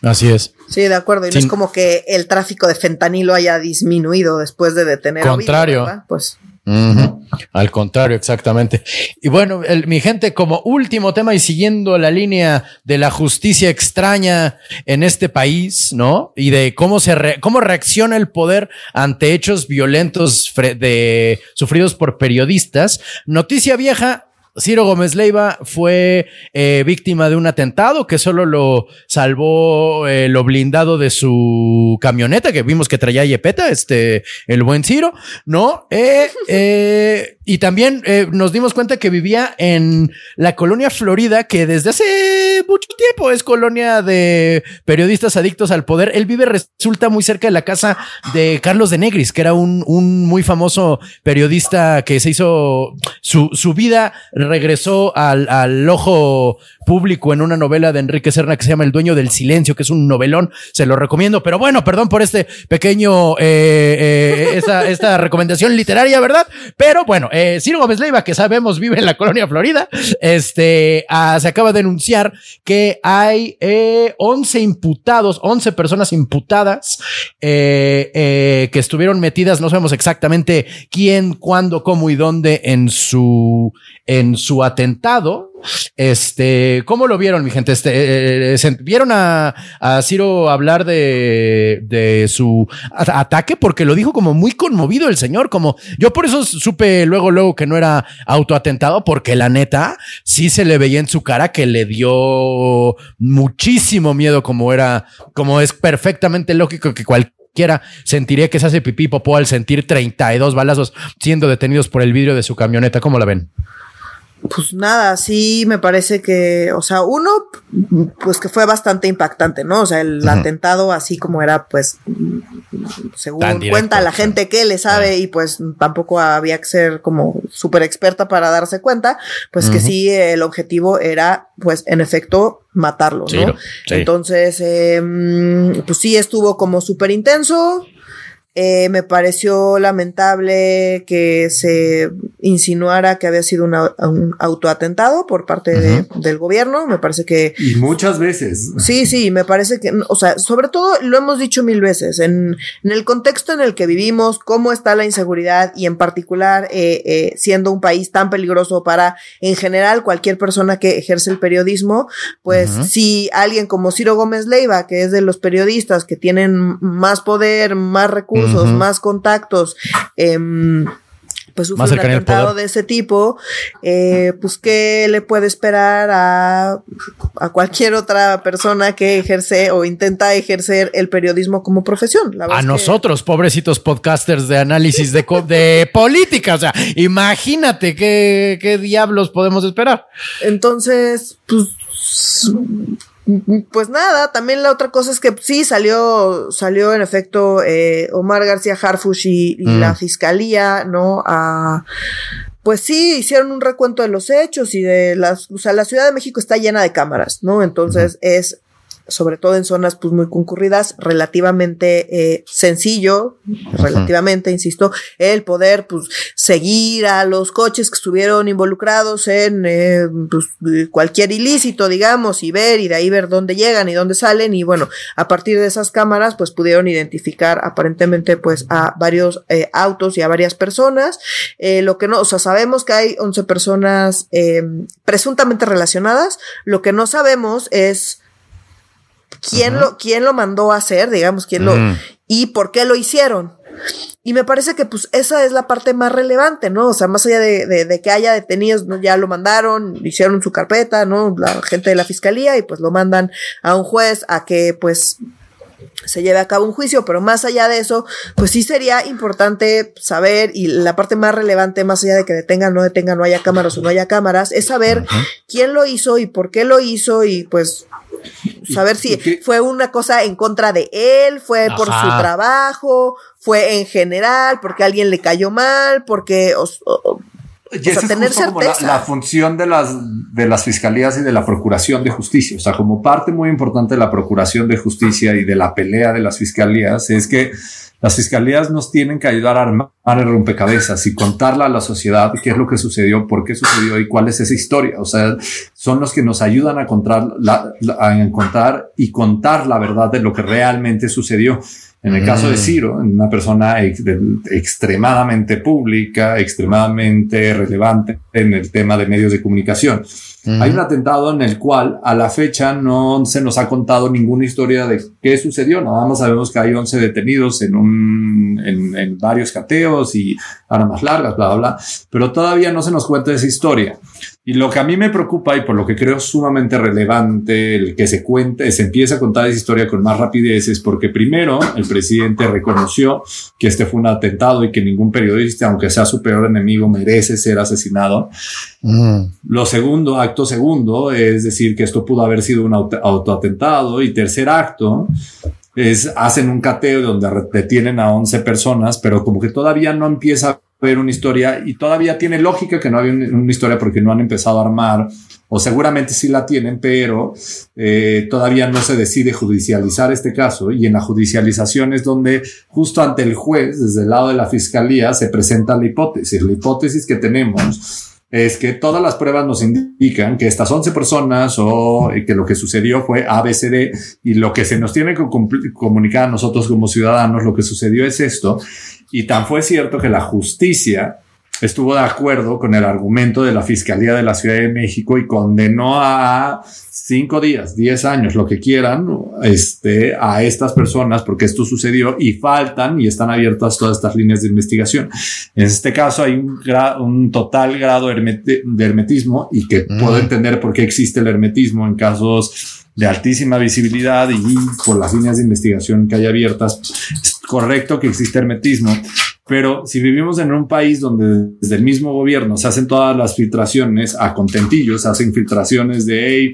Así es. Sí, de acuerdo. Y no es como que el tráfico de fentanilo haya disminuido después de detener. Contrario. pues. Al contrario, exactamente. Y bueno, mi gente, como último tema y siguiendo la línea de la justicia extraña en este país, ¿no? Y de cómo se cómo reacciona el poder ante hechos violentos de, sufridos por periodistas. Noticia vieja, Ciro Gómez Leiva fue eh, víctima de un atentado que solo lo salvó eh, lo blindado de su camioneta, que vimos que traía Yepeta, este, el buen Ciro, ¿no? Eh, y también nos dimos cuenta que vivía en la colonia Florida, que desde hace mucho tiempo es colonia de periodistas adictos al poder. Él vive, resulta muy cerca de la casa de Carlos de Negris, que era un, un muy famoso periodista que se hizo su, su vida regresó al, al, ojo público en una novela de Enrique Serna que se llama El dueño del silencio, que es un novelón, se lo recomiendo, pero bueno, perdón por este pequeño, eh, eh, esta, *laughs* esta recomendación literaria, ¿verdad? Pero bueno, eh, Ciro Gómez Leiva, que sabemos vive en la colonia Florida, este, ah, se acaba de anunciar que hay eh, 11 imputados, 11 personas imputadas eh, que estuvieron metidas, no sabemos exactamente quién, cuándo, cómo y dónde en su, en su atentado. Este, ¿cómo lo vieron, mi gente? Este, eh, eh, ¿Vieron a, Ciro hablar de, su ataque? Porque lo dijo como muy conmovido el señor, como yo por eso supe luego, luego que no era autoatentado, porque la neta sí se le veía en su cara que le dio muchísimo miedo, como era, como es perfectamente lógico que cualquiera sentiría que se hace pipí popó al sentir 32 balazos siendo detenidos por el vidrio de su camioneta. ¿Cómo la ven? Pues nada, sí me parece que, o sea, uno, pues que fue bastante impactante, ¿no? O sea, el atentado así como era, pues, según cuenta la gente que le sabe y pues tampoco había que ser como súper experta para darse cuenta, pues que sí, el objetivo era, pues, en efecto, matarlo, ¿no? Entonces, eh, pues sí estuvo como súper intenso. Eh, me pareció lamentable que se insinuara que había sido un autoatentado por parte del gobierno. Me parece que. Y muchas veces. Sí, sí, me parece que. O sea, sobre todo lo hemos dicho mil veces. En, el contexto en el que vivimos, cómo está la inseguridad y en particular eh, eh, siendo un país tan peligroso para, en general, cualquier persona que ejerce el periodismo, pues si alguien como Ciro Gómez Leiva, que es de los periodistas que tienen más poder, más recursos, más contactos, em, pues sufre un atentado de ese tipo, eh, pues qué le puede esperar a, a, cualquier otra persona que ejerce o intenta ejercer el periodismo como profesión. a nosotros, pobrecitos podcasters de análisis de, de *laughs* política, o sea, imagínate qué, qué diablos podemos esperar. Entonces, pues pues nada, también la otra cosa es que sí salió, salió en efecto eh, Omar García Harfush y, la mm. fiscalía, ¿no? A, pues sí, hicieron un recuento de los hechos y de las, o sea, la Ciudad de México está llena de cámaras, ¿no? Entonces es sobre todo en zonas pues muy concurridas, relativamente eh, sencillo, relativamente, insisto, el poder pues seguir a los coches que estuvieron involucrados en eh, pues, cualquier ilícito, digamos, y ver y de ahí ver dónde llegan y dónde salen y bueno, a partir de esas cámaras pues pudieron identificar aparentemente pues a varios eh, autos y a varias personas, lo que no, o sea, sabemos que hay 11 personas presuntamente relacionadas, lo que no sabemos es quién, lo, quién lo mandó a hacer, digamos, quién lo, mm. y por qué lo hicieron. Y me parece que pues esa es la parte más relevante, ¿no? O sea, más allá de, de, que haya detenidos, ¿no? ya lo mandaron, hicieron su carpeta, ¿no? La gente de la fiscalía y pues lo mandan a un juez a que pues se lleve a cabo un juicio, pero más allá de eso, pues sí sería importante saber, y la parte más relevante, más allá de que detengan, no detengan, no haya cámaras o no haya cámaras, es saber quién lo hizo y por qué lo hizo y pues saber si fue una cosa en contra de él, fue por su trabajo, fue en general, porque alguien le cayó mal, porque... O, tener certeza. la, función de las, de las fiscalías y de la procuración de justicia. O sea, como parte muy importante de la procuración de justicia y de la pelea de las fiscalías es que las fiscalías nos tienen que ayudar a armar el rompecabezas y contarla a la sociedad qué es lo que sucedió, por qué sucedió y cuál es esa historia. O sea, son los que nos ayudan a contar, a encontrar y contar la verdad de lo que realmente sucedió. En el caso de mm. Ciro, una persona extremadamente pública, extremadamente relevante en el tema de medios de comunicación. Hay un atentado en el cual a la fecha no se nos ha contado ninguna historia de qué sucedió. Nada más sabemos que hay 11 detenidos en un, en, en varios cateos y armas largas, bla, bla, bla. Pero todavía no se nos cuenta esa historia. Y lo que a mí me preocupa y por lo que creo sumamente relevante el que se cuente, se empiece a contar esa historia con más rapidez es porque primero el presidente reconoció que este fue un atentado y que ningún periodista, aunque sea su peor enemigo, merece ser asesinado. Mm. Lo segundo, acto segundo, es decir, que esto pudo haber sido un autoatentado. Y tercer acto, es, hacen un cateo donde detienen a 11 personas, pero como que todavía no empieza haber una historia y todavía tiene lógica que no había una historia porque no han empezado a armar o seguramente sí la tienen, pero eh, todavía no se decide judicializar este caso y en la judicialización es donde justo ante el juez, desde el lado de la fiscalía, se presenta la hipótesis. La hipótesis que tenemos es que todas las pruebas nos indican que estas 11 personas o que lo que sucedió fue ABCD y lo que se nos tiene que comunicar a nosotros como ciudadanos, lo que sucedió es esto. Y tan fue cierto que la justicia estuvo de acuerdo con el argumento de la Fiscalía de la Ciudad de México y condenó a cinco días, diez años, lo que quieran, este, a estas personas porque esto sucedió y faltan y están abiertas todas estas líneas de investigación. En este caso hay un, un total grado de hermetismo y que puedo mm. entender por qué existe el hermetismo en casos de altísima visibilidad y por las líneas de investigación que hay abiertas. Es correcto que existe hermetismo, pero si vivimos en un país donde desde el mismo gobierno se hacen todas las filtraciones a contentillos, hacen filtraciones de, hey,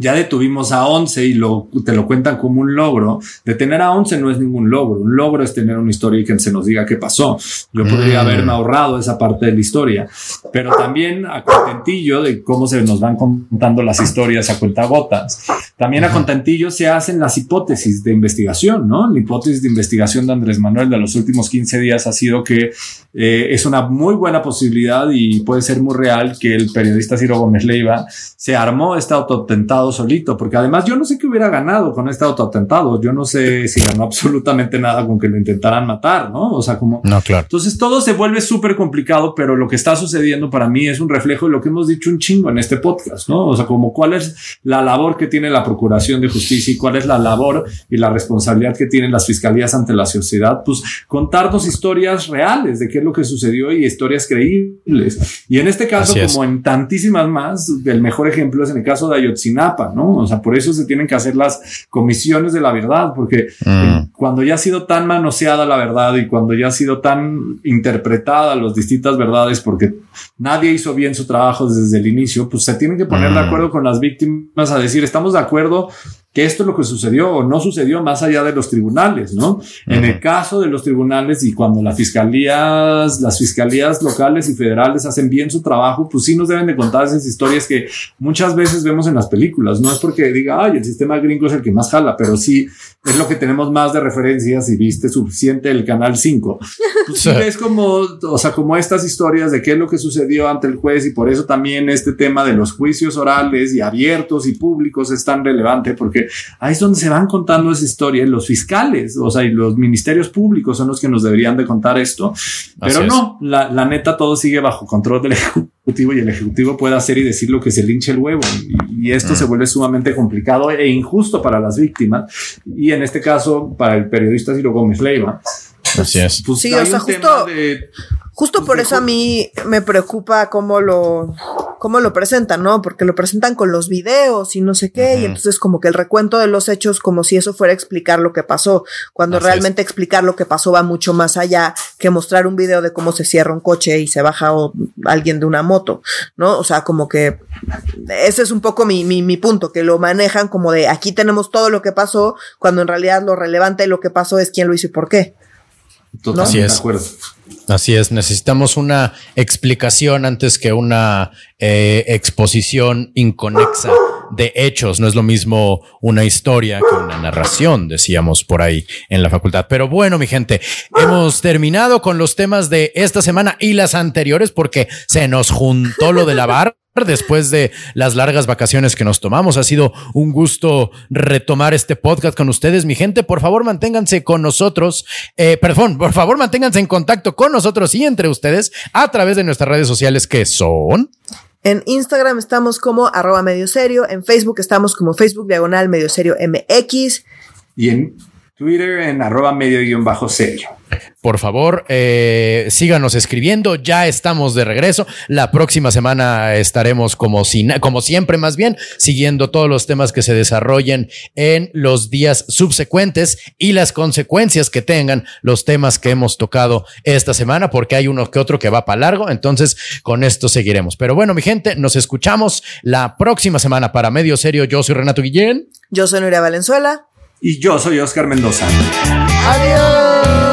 ya detuvimos a 11 y lo, te lo cuentan como un logro. Detener a 11 no es ningún logro. Un logro es tener una historia y que se nos diga qué pasó. Yo podría mm. haberme ahorrado esa parte de la historia, pero también a contentillo de cómo se nos van contando las historias a cuentagotas. También a contentillo se hacen las hipótesis de investigación, ¿no? La hipótesis de investigación de Andrés Manuel de los últimos 15 días ha sido que eh, es una muy buena posibilidad y puede ser muy real que el periodista Ciro Gómez Leiva se armó este autotentado solito, porque además yo no sé qué hubiera ganado con este autoatentado. Yo no sé si ganó absolutamente nada con que lo intentaran matar, ¿no? O sea, como. No, claro. Entonces todo se vuelve súper complicado, pero lo que está sucediendo para mí es un reflejo de lo que hemos dicho un chingo en este podcast, ¿no? O sea, como cuál es la labor que tiene la Procuración de Justicia y cuál es la labor y la responsabilidad que tienen las fiscalías ante la sociedad, pues contarnos historias reales de qué es lo que sucedió y historias creíbles. Y en este caso, como en tantísimas más, el mejor ejemplo es en el caso de Ayotzinapa, ¿no? O sea, por eso se tienen que hacer las comisiones de la verdad, porque mm. Cuando ya ha sido tan manoseada la verdad y cuando ya ha sido tan interpretada las distintas verdades, porque nadie hizo bien su trabajo desde el inicio, pues se tienen que poner de mm. acuerdo con las víctimas a decir, estamos de acuerdo que esto es lo que sucedió o no sucedió más allá de los tribunales, ¿no? En el caso de los tribunales y cuando las fiscalías, las fiscalías locales y federales hacen bien su trabajo, pues sí nos deben de contar esas historias que muchas veces vemos en las películas. No es porque diga, ay, el sistema gringo es el que más jala, pero sí es lo que tenemos más de referencias y viste suficiente el canal 5. Pues sí *laughs* ves como, o sea, como estas historias de qué es lo que sucedió ante el juez y por eso también este tema de los juicios orales y abiertos y públicos es tan relevante porque ahí es donde se van contando esa historia. Los fiscales, o sea, y los ministerios públicos son los que nos deberían de contar esto. Pero no, la, neta todo sigue bajo control del Ejecutivo y el Ejecutivo puede hacer y decir lo que se linche el huevo. Y, esto se mm. vuelve sumamente complicado e injusto para las víctimas. Y en este caso, para el periodista Ciro Gómez Leiva. Así es. Pues sí, o sea, justo, justo por eso a mí me preocupa cómo lo, cómo lo presentan, ¿no? Porque lo presentan con los videos y no sé qué, y entonces como que el recuento de los hechos como si eso fuera explicar lo que pasó, cuando realmente explicar lo que pasó va mucho más allá que mostrar un video de cómo se cierra un coche y se baja alguien de una moto, ¿no? O sea, como que ese es un poco mi, mi, mi punto, que lo manejan como de aquí tenemos todo lo que pasó, cuando en realidad lo relevante de lo que pasó es quién lo hizo y por qué. Totalmente de acuerdo. Así es, necesitamos una explicación antes que una eh, exposición inconexa de hechos. No es lo mismo una historia que una narración, decíamos por ahí en la facultad. Pero bueno, mi gente, hemos terminado con los temas de esta semana y las anteriores porque se nos juntó lo de la bar después de las largas vacaciones que nos tomamos. Ha sido un gusto retomar este podcast con ustedes, mi gente. Por favor, manténganse con nosotros. Eh, perdón, por favor, manténganse en contacto con nosotros y entre ustedes a través de nuestras redes sociales que son. En Instagram estamos como arroba medio serio, en Facebook estamos como Facebook diagonal medio serio MX. Y en Twitter en arroba medio guion bajo serio. Por favor, eh, síganos escribiendo. Ya estamos de regreso. La próxima semana estaremos como, como siempre, más bien, siguiendo todos los temas que se desarrollen en los días subsecuentes y las consecuencias que tengan los temas que hemos tocado esta semana, porque hay uno que otro que va para largo. Entonces, con esto seguiremos. Pero bueno, mi gente, nos escuchamos la próxima semana para Medio Serio. Yo soy Renato Guillén. Yo soy Nuria Valenzuela. Y yo soy Oscar Mendoza. Adiós.